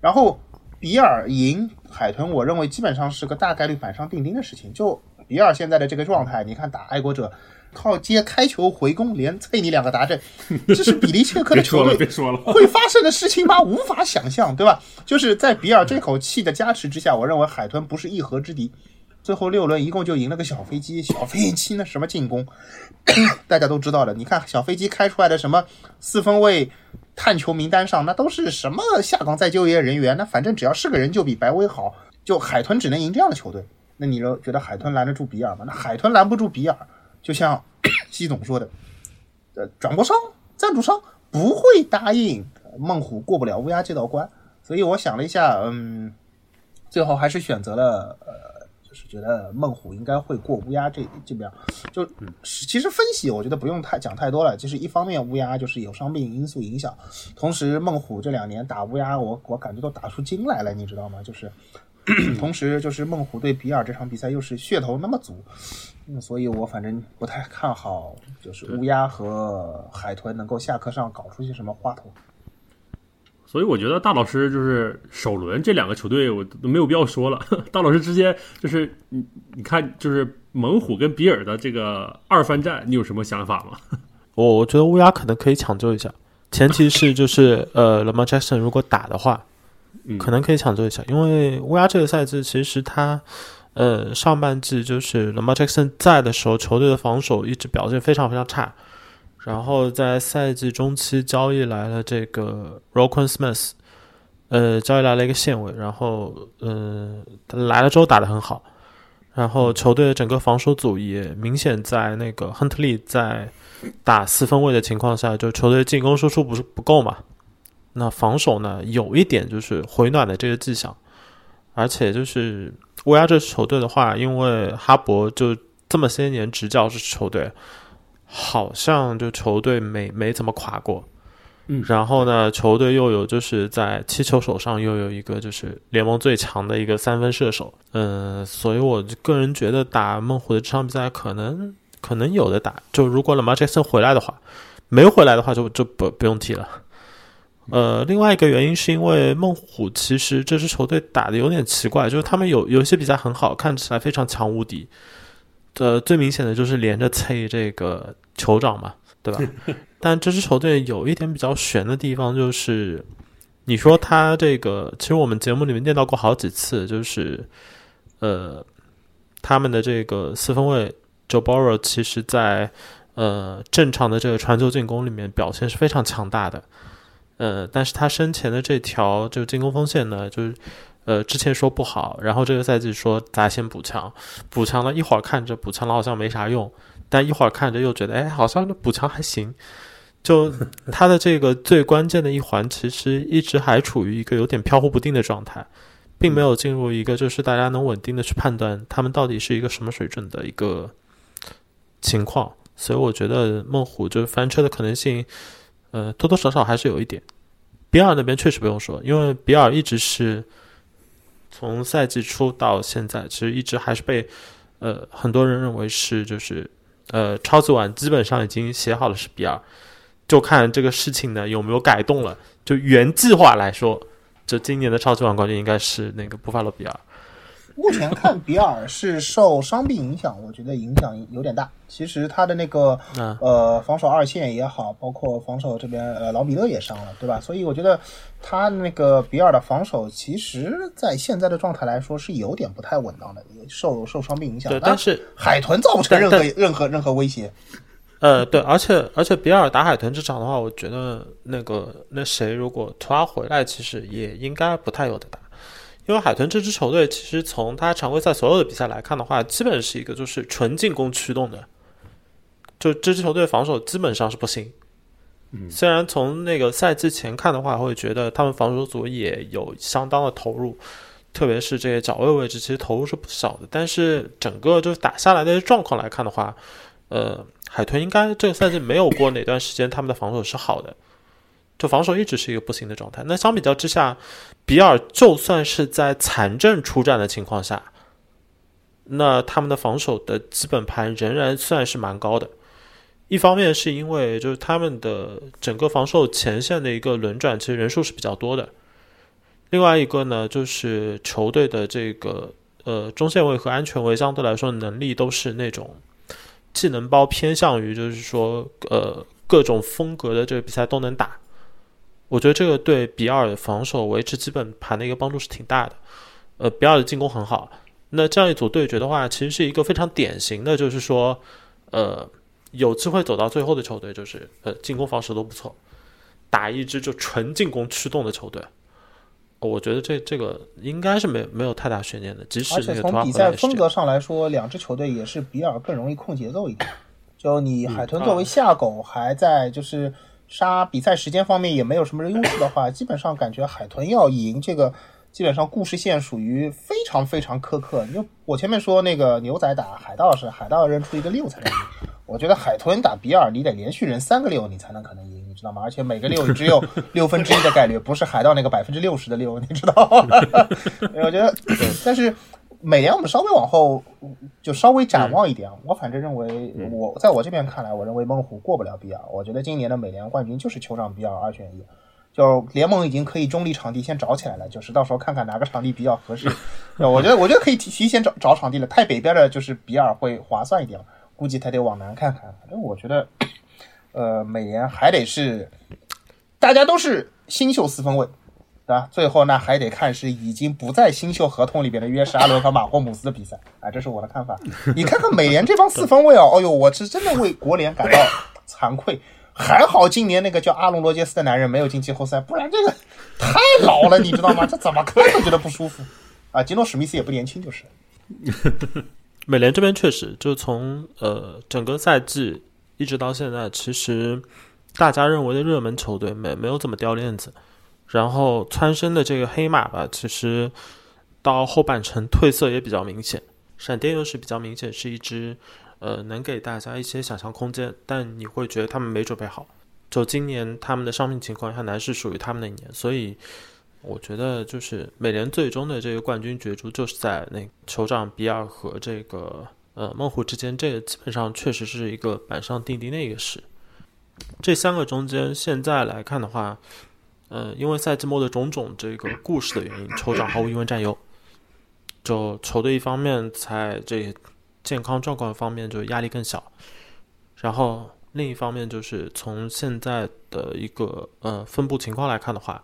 Speaker 2: 然后比尔赢。海豚，我认为基本上是个大概率板上钉钉的事情。就比尔现在的这个状态，你看打爱国者，靠接开球回攻，连脆你两个达阵，*laughs* 这是比利切克的球队会发生的事情吗？无法想象，对吧？就是在比尔这口气的加持之下，我认为海豚不是一合之敌。最后六轮一共就赢了个小飞机，小飞机那什么进攻，*coughs* 大家都知道的。你看小飞机开出来的什么四分卫。探球名单上那都是什么下岗再就业人员？那反正只要是个人就比白威好。就海豚只能赢这样的球队。那你说觉得海豚拦得住比尔吗？那海豚拦不住比尔。就像 *coughs* 西总说的，呃，转播商、赞助商不会答应孟虎过不了乌鸦这道关。所以我想了一下，嗯，最后还是选择了呃。就是觉得孟虎应该会过乌鸦这这边，就其实分析我觉得不用太讲太多了。就是一方面乌鸦就是有伤病因素影响，同时孟虎这两年打乌鸦，我我感觉都打出精来了，你知道吗？就是 *coughs* 同时就是孟虎对比尔这场比赛又是噱头那么足，所以我反正不太看好，就是乌鸦和海豚能够下课上搞出些什么花头。
Speaker 1: 所以我觉得大老师就是首轮这两个球队，我都没有必要说了。*laughs* 大老师之间就是你你看，就是猛虎跟比尔的这个二番战，你有什么想法吗？*laughs*
Speaker 3: 我我觉得乌鸦可能可以抢救一下，前提是就是呃，Lamar Jackson 如果打的话，可能可以抢救一下，因为乌鸦这个赛季其实他呃上半季就是 Lamar Jackson 在的时候，球队的防守一直表现非常非常差。然后在赛季中期交易来了这个 Rockwell Smith，呃，交易来了一个线位，然后呃，来了之后打得很好，然后球队的整个防守组也明显在那个亨特利在打四分位的情况下，就球队进攻输出不是不够嘛，那防守呢有一点就是回暖的这个迹象，而且就是乌鸦这支球队的话，因为哈勃就。这么些年执教这支球队，好像就球队没没怎么垮过。
Speaker 1: 嗯，
Speaker 3: 然后呢，球队又有就是在七球手上又有一个就是联盟最强的一个三分射手，嗯，所以我个人觉得打孟虎的这场比赛可能可能有的打，就如果 Lamar Jackson 回来的话，没回来的话就就不不用踢了。呃，另外一个原因是因为孟虎其实这支球队打的有点奇怪，就是他们有有一些比赛很好，看起来非常强无敌，呃，最明显的就是连着催这个酋长嘛，对吧？*laughs* 但这支球队有一点比较悬的地方，就是你说他这个，其实我们节目里面念到过好几次，就是呃，他们的这个四分卫 Joe Burrow，其实在呃正常的这个传球进攻里面表现是非常强大的，呃，但是他身前的这条就进攻锋线呢，就是呃之前说不好，然后这个赛季说砸线补强，补强了一会儿看着补强了好像没啥用，但一会儿看着又觉得哎好像补强还行。就他的这个最关键的一环，其实一直还处于一个有点飘忽不定的状态，并没有进入一个就是大家能稳定的去判断他们到底是一个什么水准的一个情况。所以我觉得孟虎就是翻车的可能性，呃，多多少少还是有一点。比尔那边确实不用说，因为比尔一直是从赛季初到现在，其实一直还是被呃很多人认为是就是呃超级碗基本上已经写好了是比尔。就看这个事情呢有没有改动了。就原计划来说，这今年的超级碗冠军应该是那个布法罗比尔。
Speaker 2: 目前看比尔是受伤病影响，我觉得影响有点大。其实他的那个呃防守二线也好，包括防守这边呃老米勒也伤了，对吧？所以我觉得他那个比尔的防守，其实在现在的状态来说是有点不太稳当的，受受伤病影响。
Speaker 3: 对，但是
Speaker 2: 海豚造不成任何任何任何威胁。
Speaker 3: 呃，对，而且而且比尔打海豚这场的话，我觉得那个那谁如果图阿回来，其实也应该不太有的打，因为海豚这支球队其实从他常规赛所有的比赛来看的话，基本是一个就是纯进攻驱动的，就这支球队防守基本上是不行。
Speaker 1: 嗯，
Speaker 3: 虽然从那个赛季前看的话，会觉得他们防守组也有相当的投入，特别是这些角位位置，其实投入是不少的，但是整个就是打下来的状况来看的话，呃。海豚应该这个赛季没有过哪段时间，他们的防守是好的，就防守一直是一个不行的状态。那相比较之下，比尔就算是在残阵出战的情况下，那他们的防守的基本盘仍然算是蛮高的。一方面是因为就是他们的整个防守前线的一个轮转，其实人数是比较多的。另外一个呢，就是球队的这个呃中线位和安全位相对来说能力都是那种。技能包偏向于就是说，呃，各种风格的这个比赛都能打。我觉得这个对比尔防守维持基本盘的一个帮助是挺大的。呃，比尔的进攻很好，那这样一组对决的话，其实是一个非常典型的，就是说，呃，有机会走到最后的球队，就是呃，进攻防守都不错，打一支就纯进攻驱动的球队。我觉得这这个应该是没没有太大悬念的，即使而
Speaker 2: 且从比赛风格上来说，两支球队也是比尔更容易控节奏一点。*coughs* 就你海豚作为下狗，还在就是杀比赛时间方面也没有什么优势的话，基本上感觉海豚要赢这个，基本上故事线属于非常非常苛刻。就我前面说那个牛仔打海盗是海盗扔出一个六才能赢，我觉得海豚打比尔你得连续扔三个六你才能可能赢。你知道吗？而且每个六 *laughs* 只有六分之一的概率，不是海盗那个百分之六十的六，你知道吗？*laughs* *laughs* 我觉得，但是美联我们稍微往后就稍微展望一点，我反正认为，我在我这边看来，我认为猛虎过不了比尔。我觉得今年的美联冠军就是酋长比尔二选一，就联盟已经可以中立场地先找起来了，就是到时候看看哪个场地比较合适。*laughs* 我觉得，我觉得可以提提前找找场地了。太北边的就是比尔会划算一点，估计他得往南看看。反正我觉得。呃，美联还得是大家都是新秀四分卫，对对吧？最后那还得看是已经不在新秀合同里边的约什阿伦和马霍姆斯的比赛啊，这是我的看法。你看看美联这帮四分卫哦，哦呦，我是真的为国联感到惭愧。还好今年那个叫阿隆罗杰斯的男人没有进季后赛，不然这个太老了，你知道吗？这怎么看都觉得不舒服啊。吉诺史密斯也不年轻，就是。
Speaker 3: 美联这边确实，就从呃整个赛季。一直到现在，其实大家认为的热门球队没没有怎么掉链子，然后蹿升的这个黑马吧，其实到后半程褪色也比较明显。闪电又是比较明显是一支，呃，能给大家一些想象空间，但你会觉得他们没准备好。就今年他们的伤病情况很难是属于他们的一年，所以我觉得就是美联最终的这个冠军角逐就是在那酋长比尔和这个呃孟虎之间，这个基本上确实是一个板上钉钉的一个事。这三个中间现在来看的话，呃，因为赛季末的种种这个故事的原因，酋长毫无疑问占优。就球队一方面在这健康状况方面就压力更小，然后另一方面就是从现在的一个呃分布情况来看的话，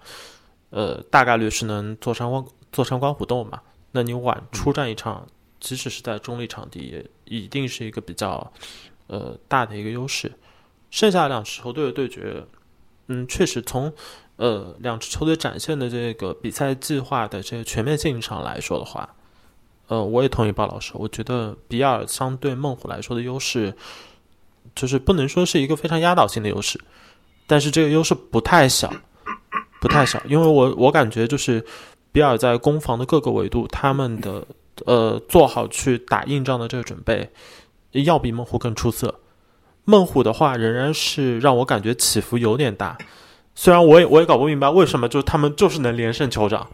Speaker 3: 呃大概率是能坐山观坐山观虎斗嘛。那你晚出战一场，即使是在中立场地，也一定是一个比较呃大的一个优势。剩下两支球队的对决，嗯，确实从呃两支球队展现的这个比赛计划的这个全面性上来说的话。呃，我也同意鲍老师。我觉得比尔相对孟虎来说的优势，就是不能说是一个非常压倒性的优势，但是这个优势不太小，不太小。因为我我感觉就是比尔在攻防的各个维度，他们的呃做好去打硬仗的这个准备，要比孟虎更出色。孟虎的话，仍然是让我感觉起伏有点大。虽然我也我也搞不明白为什么，就是他们就是能连胜酋长。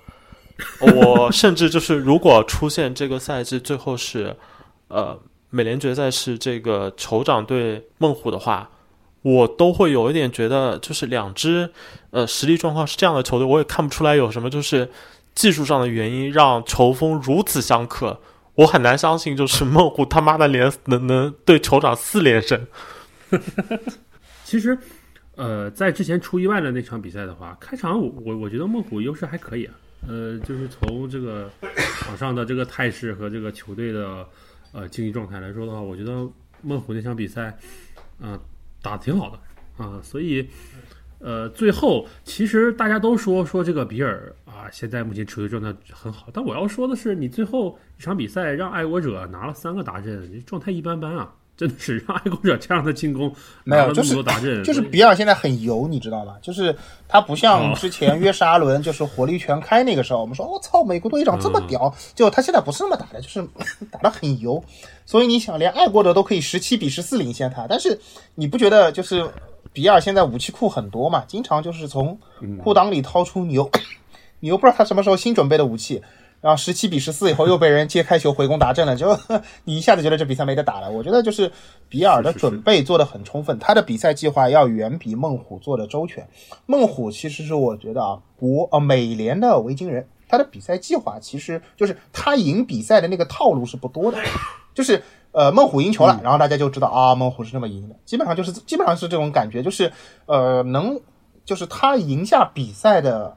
Speaker 3: *laughs* 我甚至就是，如果出现这个赛季最后是，呃，美联决赛是这个酋长对孟虎的话，我都会有一点觉得，就是两支呃实力状况是这样的球队，我也看不出来有什么就是技术上的原因让球风如此相克。我很难相信，就是孟虎他妈的连能能对酋长四连胜。*laughs*
Speaker 1: 其实，呃，在之前出意外的那场比赛的话，开场我我我觉得孟虎优势还可以啊。呃，就是从这个场上的这个态势和这个球队的呃竞技状态来说的话，我觉得孟虎那场比赛，啊，打的挺好的啊，所以呃，最后其实大家都说说这个比尔啊，现在目前球队状态很好，但我要说的是，你最后一场比赛让爱国者拿了三个达阵，你状态一般般啊。真的是让爱国者这样的进攻
Speaker 2: 没有，就是 *laughs* 就是比尔现在很油，你知道吗？就是他不像之前约什阿伦，就是火力全开那个时候，我们说我操，美国队长这么屌，就他现在不是那么打的，就是打的很油。所以你想，连爱国者都可以十七比十四领先他，但是你不觉得就是比尔现在武器库很多嘛？经常就是从裤裆里掏出牛，*coughs* 你又不知道他什么时候新准备的武器。然后十七比十四以后又被人揭开球回攻达阵了，就 *laughs* 你一下子觉得这比赛没得打了。我觉得就是比尔的准备做得很充分，他的比赛计划要远比孟虎做的周全。孟虎其实是我觉得啊，国呃美联的维京人，他的比赛计划其实就是他赢比赛的那个套路是不多的，就是呃孟虎赢球了，然后大家就知道啊孟虎是这么赢的，基本上就是基本上是这种感觉，就是呃能就是他赢下比赛的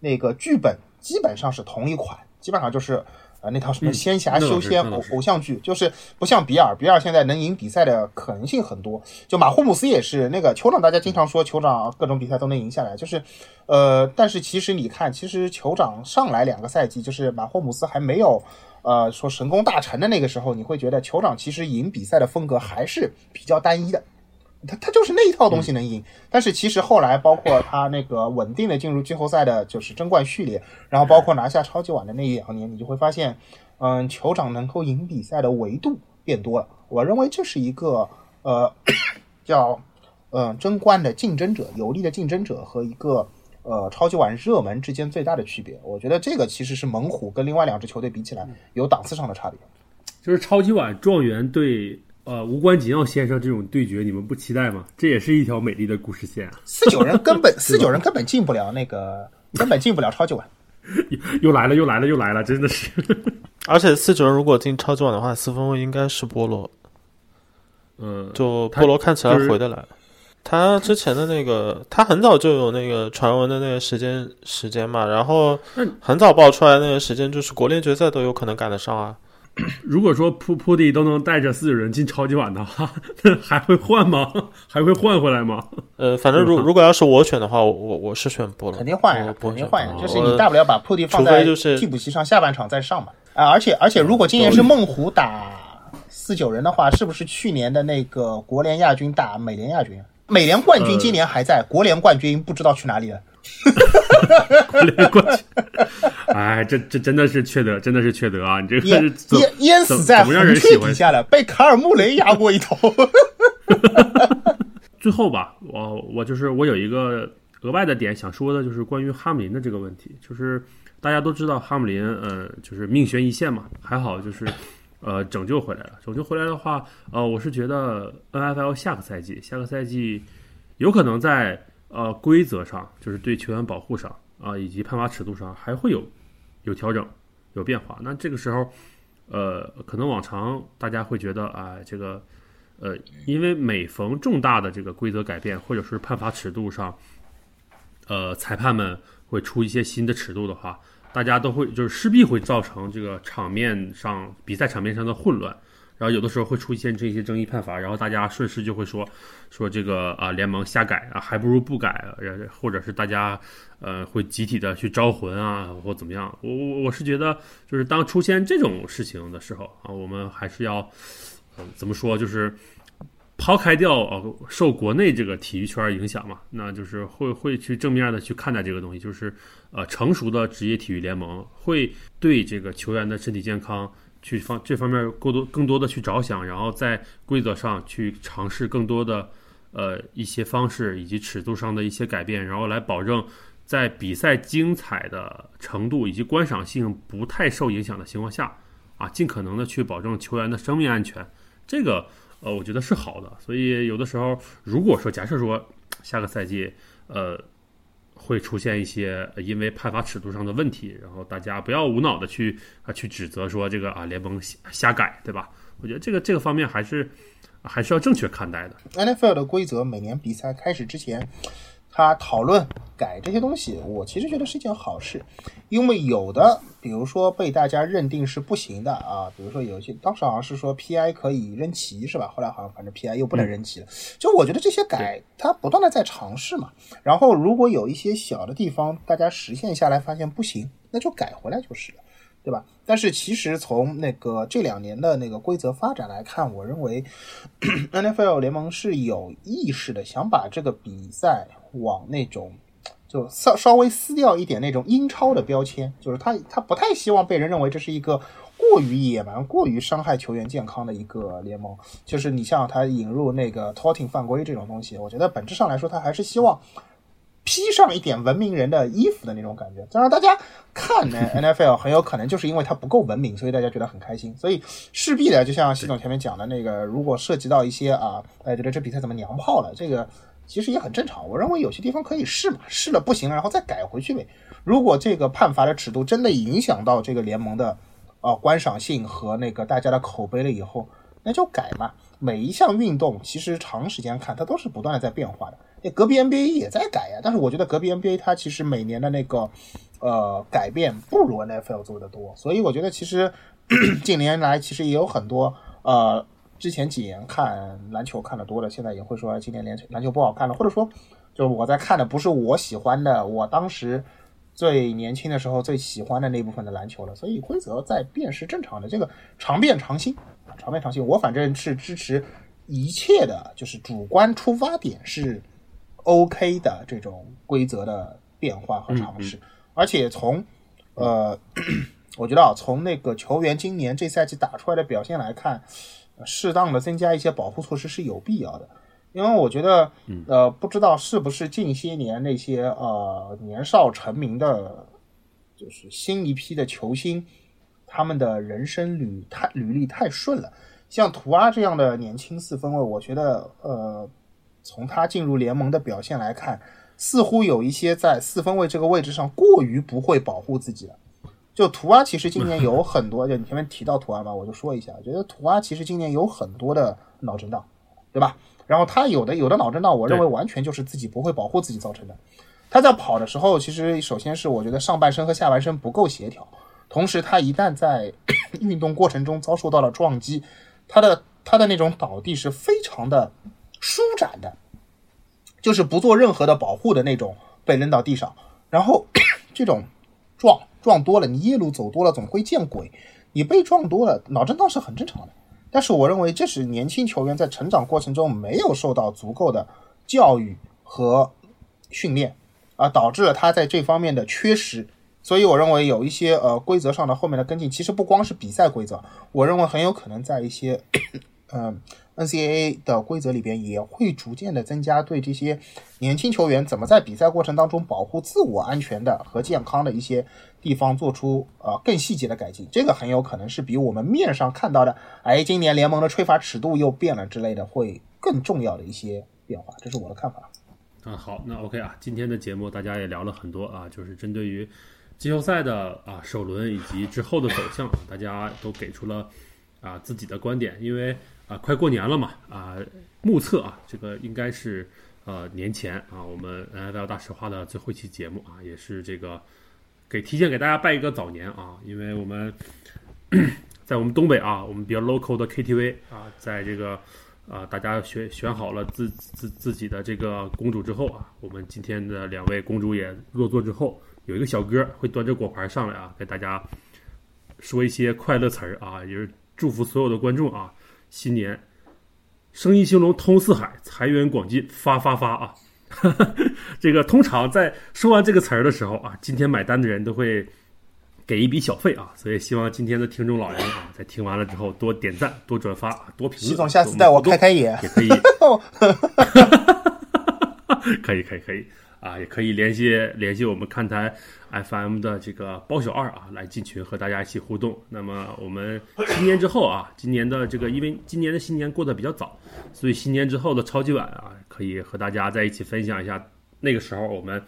Speaker 2: 那个剧本基本上是同一款。基本上就是，呃，那套什么仙侠修仙偶偶像剧，就是不像比尔，比尔现在能赢比赛的可能性很多。就马霍姆斯也是那个酋长，大家经常说酋长各种比赛都能赢下来，就是，呃，但是其实你看，其实酋长上来两个赛季，就是马霍姆斯还没有，呃，说神功大成的那个时候，你会觉得酋长其实赢比赛的风格还是比较单一的。他他就是那一套东西能赢，但是其实后来包括他那个稳定的进入季后赛的，就是争冠序列，然后包括拿下超级碗的那一两年，你就会发现，嗯，酋长能够赢比赛的维度变多了。我认为这是一个呃叫嗯争冠的竞争者、有力的竞争者和一个呃超级碗热门之间最大的区别。我觉得这个其实是猛虎跟另外两支球队比起来有档次上的差别，
Speaker 1: 就是超级碗状元对。呃，无关紧要先生这种对决，你们不期待吗？这也是一条美丽的故事线啊！
Speaker 2: 四九人根本 *laughs* 四九人根本进不了那个，*laughs* 根本进不了超级碗。
Speaker 1: 又来了，又来了，又来了，真的是！*laughs*
Speaker 3: 而且四九人如果进超级碗的话，四分卫应该是波罗。
Speaker 1: 嗯，
Speaker 3: 就波罗看起来回得来。他之前的那个，他很早就有那个传闻的那个时间时间嘛，然后很早爆出来那个时间，就是国联决赛都有可能赶得上啊。*clears throat*
Speaker 1: 如果说扑扑地都能带着四九人进超级碗的话，*laughs* 那还会换吗？还会换回来吗？
Speaker 3: 呃，反正如如果要是我选的话，我我是选波了，
Speaker 2: 肯定换呀，肯定换呀。就是你大不了把扑地放在替补席上，下半场再上嘛。啊，而且而且，如果今年是孟虎打四九人的话，是不是去年的那个国联亚军打美联亚军？美联冠军今年还在，国联冠军不知道去哪里了。*laughs*
Speaker 1: 国联冠军。*laughs* 哎，这这真的是缺德，真的是缺德啊！你这个
Speaker 2: 淹淹淹死在红雀底下了，被卡尔穆雷压过一头。*laughs*
Speaker 1: 最后吧，我我就是我有一个额外的点想说的，就是关于哈姆林的这个问题。就是大家都知道哈姆林，呃，就是命悬一线嘛，还好就是呃拯救回来了。拯救回来的话，呃，我是觉得 N F L 下个赛季，下个赛季有可能在呃规则上，就是对球员保护上啊，以及判罚尺度上还会有有调整、有变化。那这个时候，呃，可能往常大家会觉得啊，这个。呃，因为每逢重大的这个规则改变，或者是判罚尺度上，呃，裁判们会出一些新的尺度的话，大家都会就是势必会造成这个场面上比赛场面上的混乱，然后有的时候会出现这些争议判罚，然后大家顺势就会说说这个啊联盟瞎改啊，还不如不改，或者是大家呃会集体的去招魂啊或怎么样？我我我是觉得就是当出现这种事情的时候啊，我们还是要。怎么说？就是抛开掉哦，受国内这个体育圈影响嘛，那就是会会去正面的去看待这个东西。就是呃，成熟的职业体育联盟会对这个球员的身体健康去方这方面过多更多的去着想，然后在规则上去尝试更多的呃一些方式以及尺度上的一些改变，然后来保证在比赛精彩的程度以及观赏性不太受影响的情况下啊，尽可能的去保证球员的生命安全。这个呃，我觉得是好的，所以有的时候，如果说假设说下个赛季呃会出现一些因为判罚尺度上的问题，然后大家不要无脑的去啊去指责说这个啊联盟瞎瞎改，对吧？我觉得这个这个方面还是还是要正确看待的。
Speaker 2: NFL 的规则每年比赛开始之前。他讨论改这些东西，我其实觉得是一件好事，因为有的，比如说被大家认定是不行的啊，比如说有一些当时好像是说 PI 可以扔旗是吧？后来好像反正 PI 又不能扔旗了，就我觉得这些改，他不断的在尝试嘛。然后如果有一些小的地方大家实现下来发现不行，那就改回来就是了，对吧？但是其实从那个这两年的那个规则发展来看，我认为 *coughs* NFL 联盟是有意识的想把这个比赛。往那种就稍稍微撕掉一点那种英超的标签，就是他他不太希望被人认为这是一个过于野蛮、过于伤害球员健康的一个联盟。就是你像他引入那个 Totting 犯规这种东西，我觉得本质上来说，他还是希望披上一点文明人的衣服的那种感觉。当然，大家看呢 *laughs* NFL 很有可能就是因为它不够文明，所以大家觉得很开心。所以势必的，就像习总前面讲的那个，如果涉及到一些啊，哎，觉得这比赛怎么娘炮了，这个。其实也很正常，我认为有些地方可以试嘛，试了不行了，然后再改回去呗。如果这个判罚的尺度真的影响到这个联盟的呃观赏性和那个大家的口碑了以后，那就改嘛。每一项运动其实长时间看它都是不断的在变化的。那隔壁 NBA 也在改呀，但是我觉得隔壁 NBA 它其实每年的那个呃改变不如 NFL 做的多，所以我觉得其实 *clears throat* 近年来其实也有很多呃。之前几年看篮球看的多了，现在也会说今年篮篮球不好看了，或者说，就是我在看的不是我喜欢的，我当时最年轻的时候最喜欢的那部分的篮球了。所以规则在变是正常的，这个常变常新啊，常变常新。我反正是支持一切的，就是主观出发点是 OK 的这种规则的变化和尝试。而且从呃，*clears throat* 我觉得啊，从那个球员今年这赛季打出来的表现来看。适当的增加一些保护措施是有必要的，因为我觉得，呃，不知道是不是近些年那些呃年少成名的，就是新一批的球星，他们的人生履太履历太顺了。像图阿这样的年轻四分卫，我觉得，呃，从他进入联盟的表现来看，似乎有一些在四分卫这个位置上过于不会保护自己了。就图阿其实今年有很多，就你前面提到图阿嘛，我就说一下，我觉得图阿其实今年有很多的脑震荡，对吧？然后他有的有的脑震荡，我认为完全就是自己不会保护自己造成的。他在跑的时候，其实首先是我觉得上半身和下半身不够协调，同时他一旦在 *coughs* 运动过程中遭受到了撞击，他的他的那种倒地是非常的舒展的，就是不做任何的保护的那种被扔到地上，然后 *coughs* 这种撞。撞多了，你夜路走多了总会见鬼。你被撞多了，脑震荡是很正常的。但是我认为这是年轻球员在成长过程中没有受到足够的教育和训练，而导致了他在这方面的缺失所以我认为有一些呃规则上的后面的跟进，其实不光是比赛规则，我认为很有可能在一些 *coughs* 嗯 NCAA 的规则里边也会逐渐的增加对这些年轻球员怎么在比赛过程当中保护自我安全的和健康的一些地方做出呃更细节的改进。这个很有可能是比我们面上看到的，哎，今年联盟的吹罚尺度又变了之类的，会更重要的一些变化。这是我的看法。
Speaker 1: 啊，好，那 OK 啊，今天的节目大家也聊了很多啊，就是针对于。季后赛的啊首轮以及之后的走向，大家都给出了啊自己的观点。因为啊快过年了嘛啊，目测啊这个应该是呃年前啊我们 NFL 大实话的最后一期节目啊，也是这个给提前给大家拜一个早年啊。因为我们 *clears throat* 在我们东北啊，我们比较 local 的 KTV 啊，在这个啊大家选选好了自自自己的这个公主之后啊，我们今天的两位公主也落座之后。有一个小哥会端着果盘上来啊，给大家说一些快乐词儿啊，也是祝福所有的观众啊，新年生意兴隆，通四海，财源广进，发发发啊！*laughs* 这个通常在说完这个词儿的时候啊，今天买单的人都会给一笔小费啊，所以希望今天的听众老人啊，在听完了之后多点赞、多转发、多评论。
Speaker 2: 习总下次带我开开眼
Speaker 1: 也 *laughs* 可以，可以可以可以。啊，也可以联系联系我们看台 FM 的这个包小二啊，来进群和大家一起互动。那么我们新年之后啊，今年的这个因为今年的新年过得比较早，所以新年之后的超级碗啊，可以和大家在一起分享一下。那个时候我们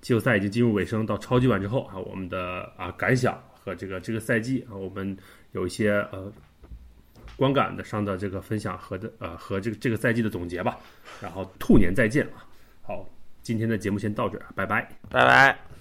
Speaker 1: 季后赛已经进入尾声，到超级碗之后啊，我们的啊感想和这个这个赛季啊，我们有一些呃观感的上的这个分享和的呃和这个这个赛季的总结吧。然后兔年再见啊，好。今天的节目先到这儿，拜拜，
Speaker 5: 拜拜。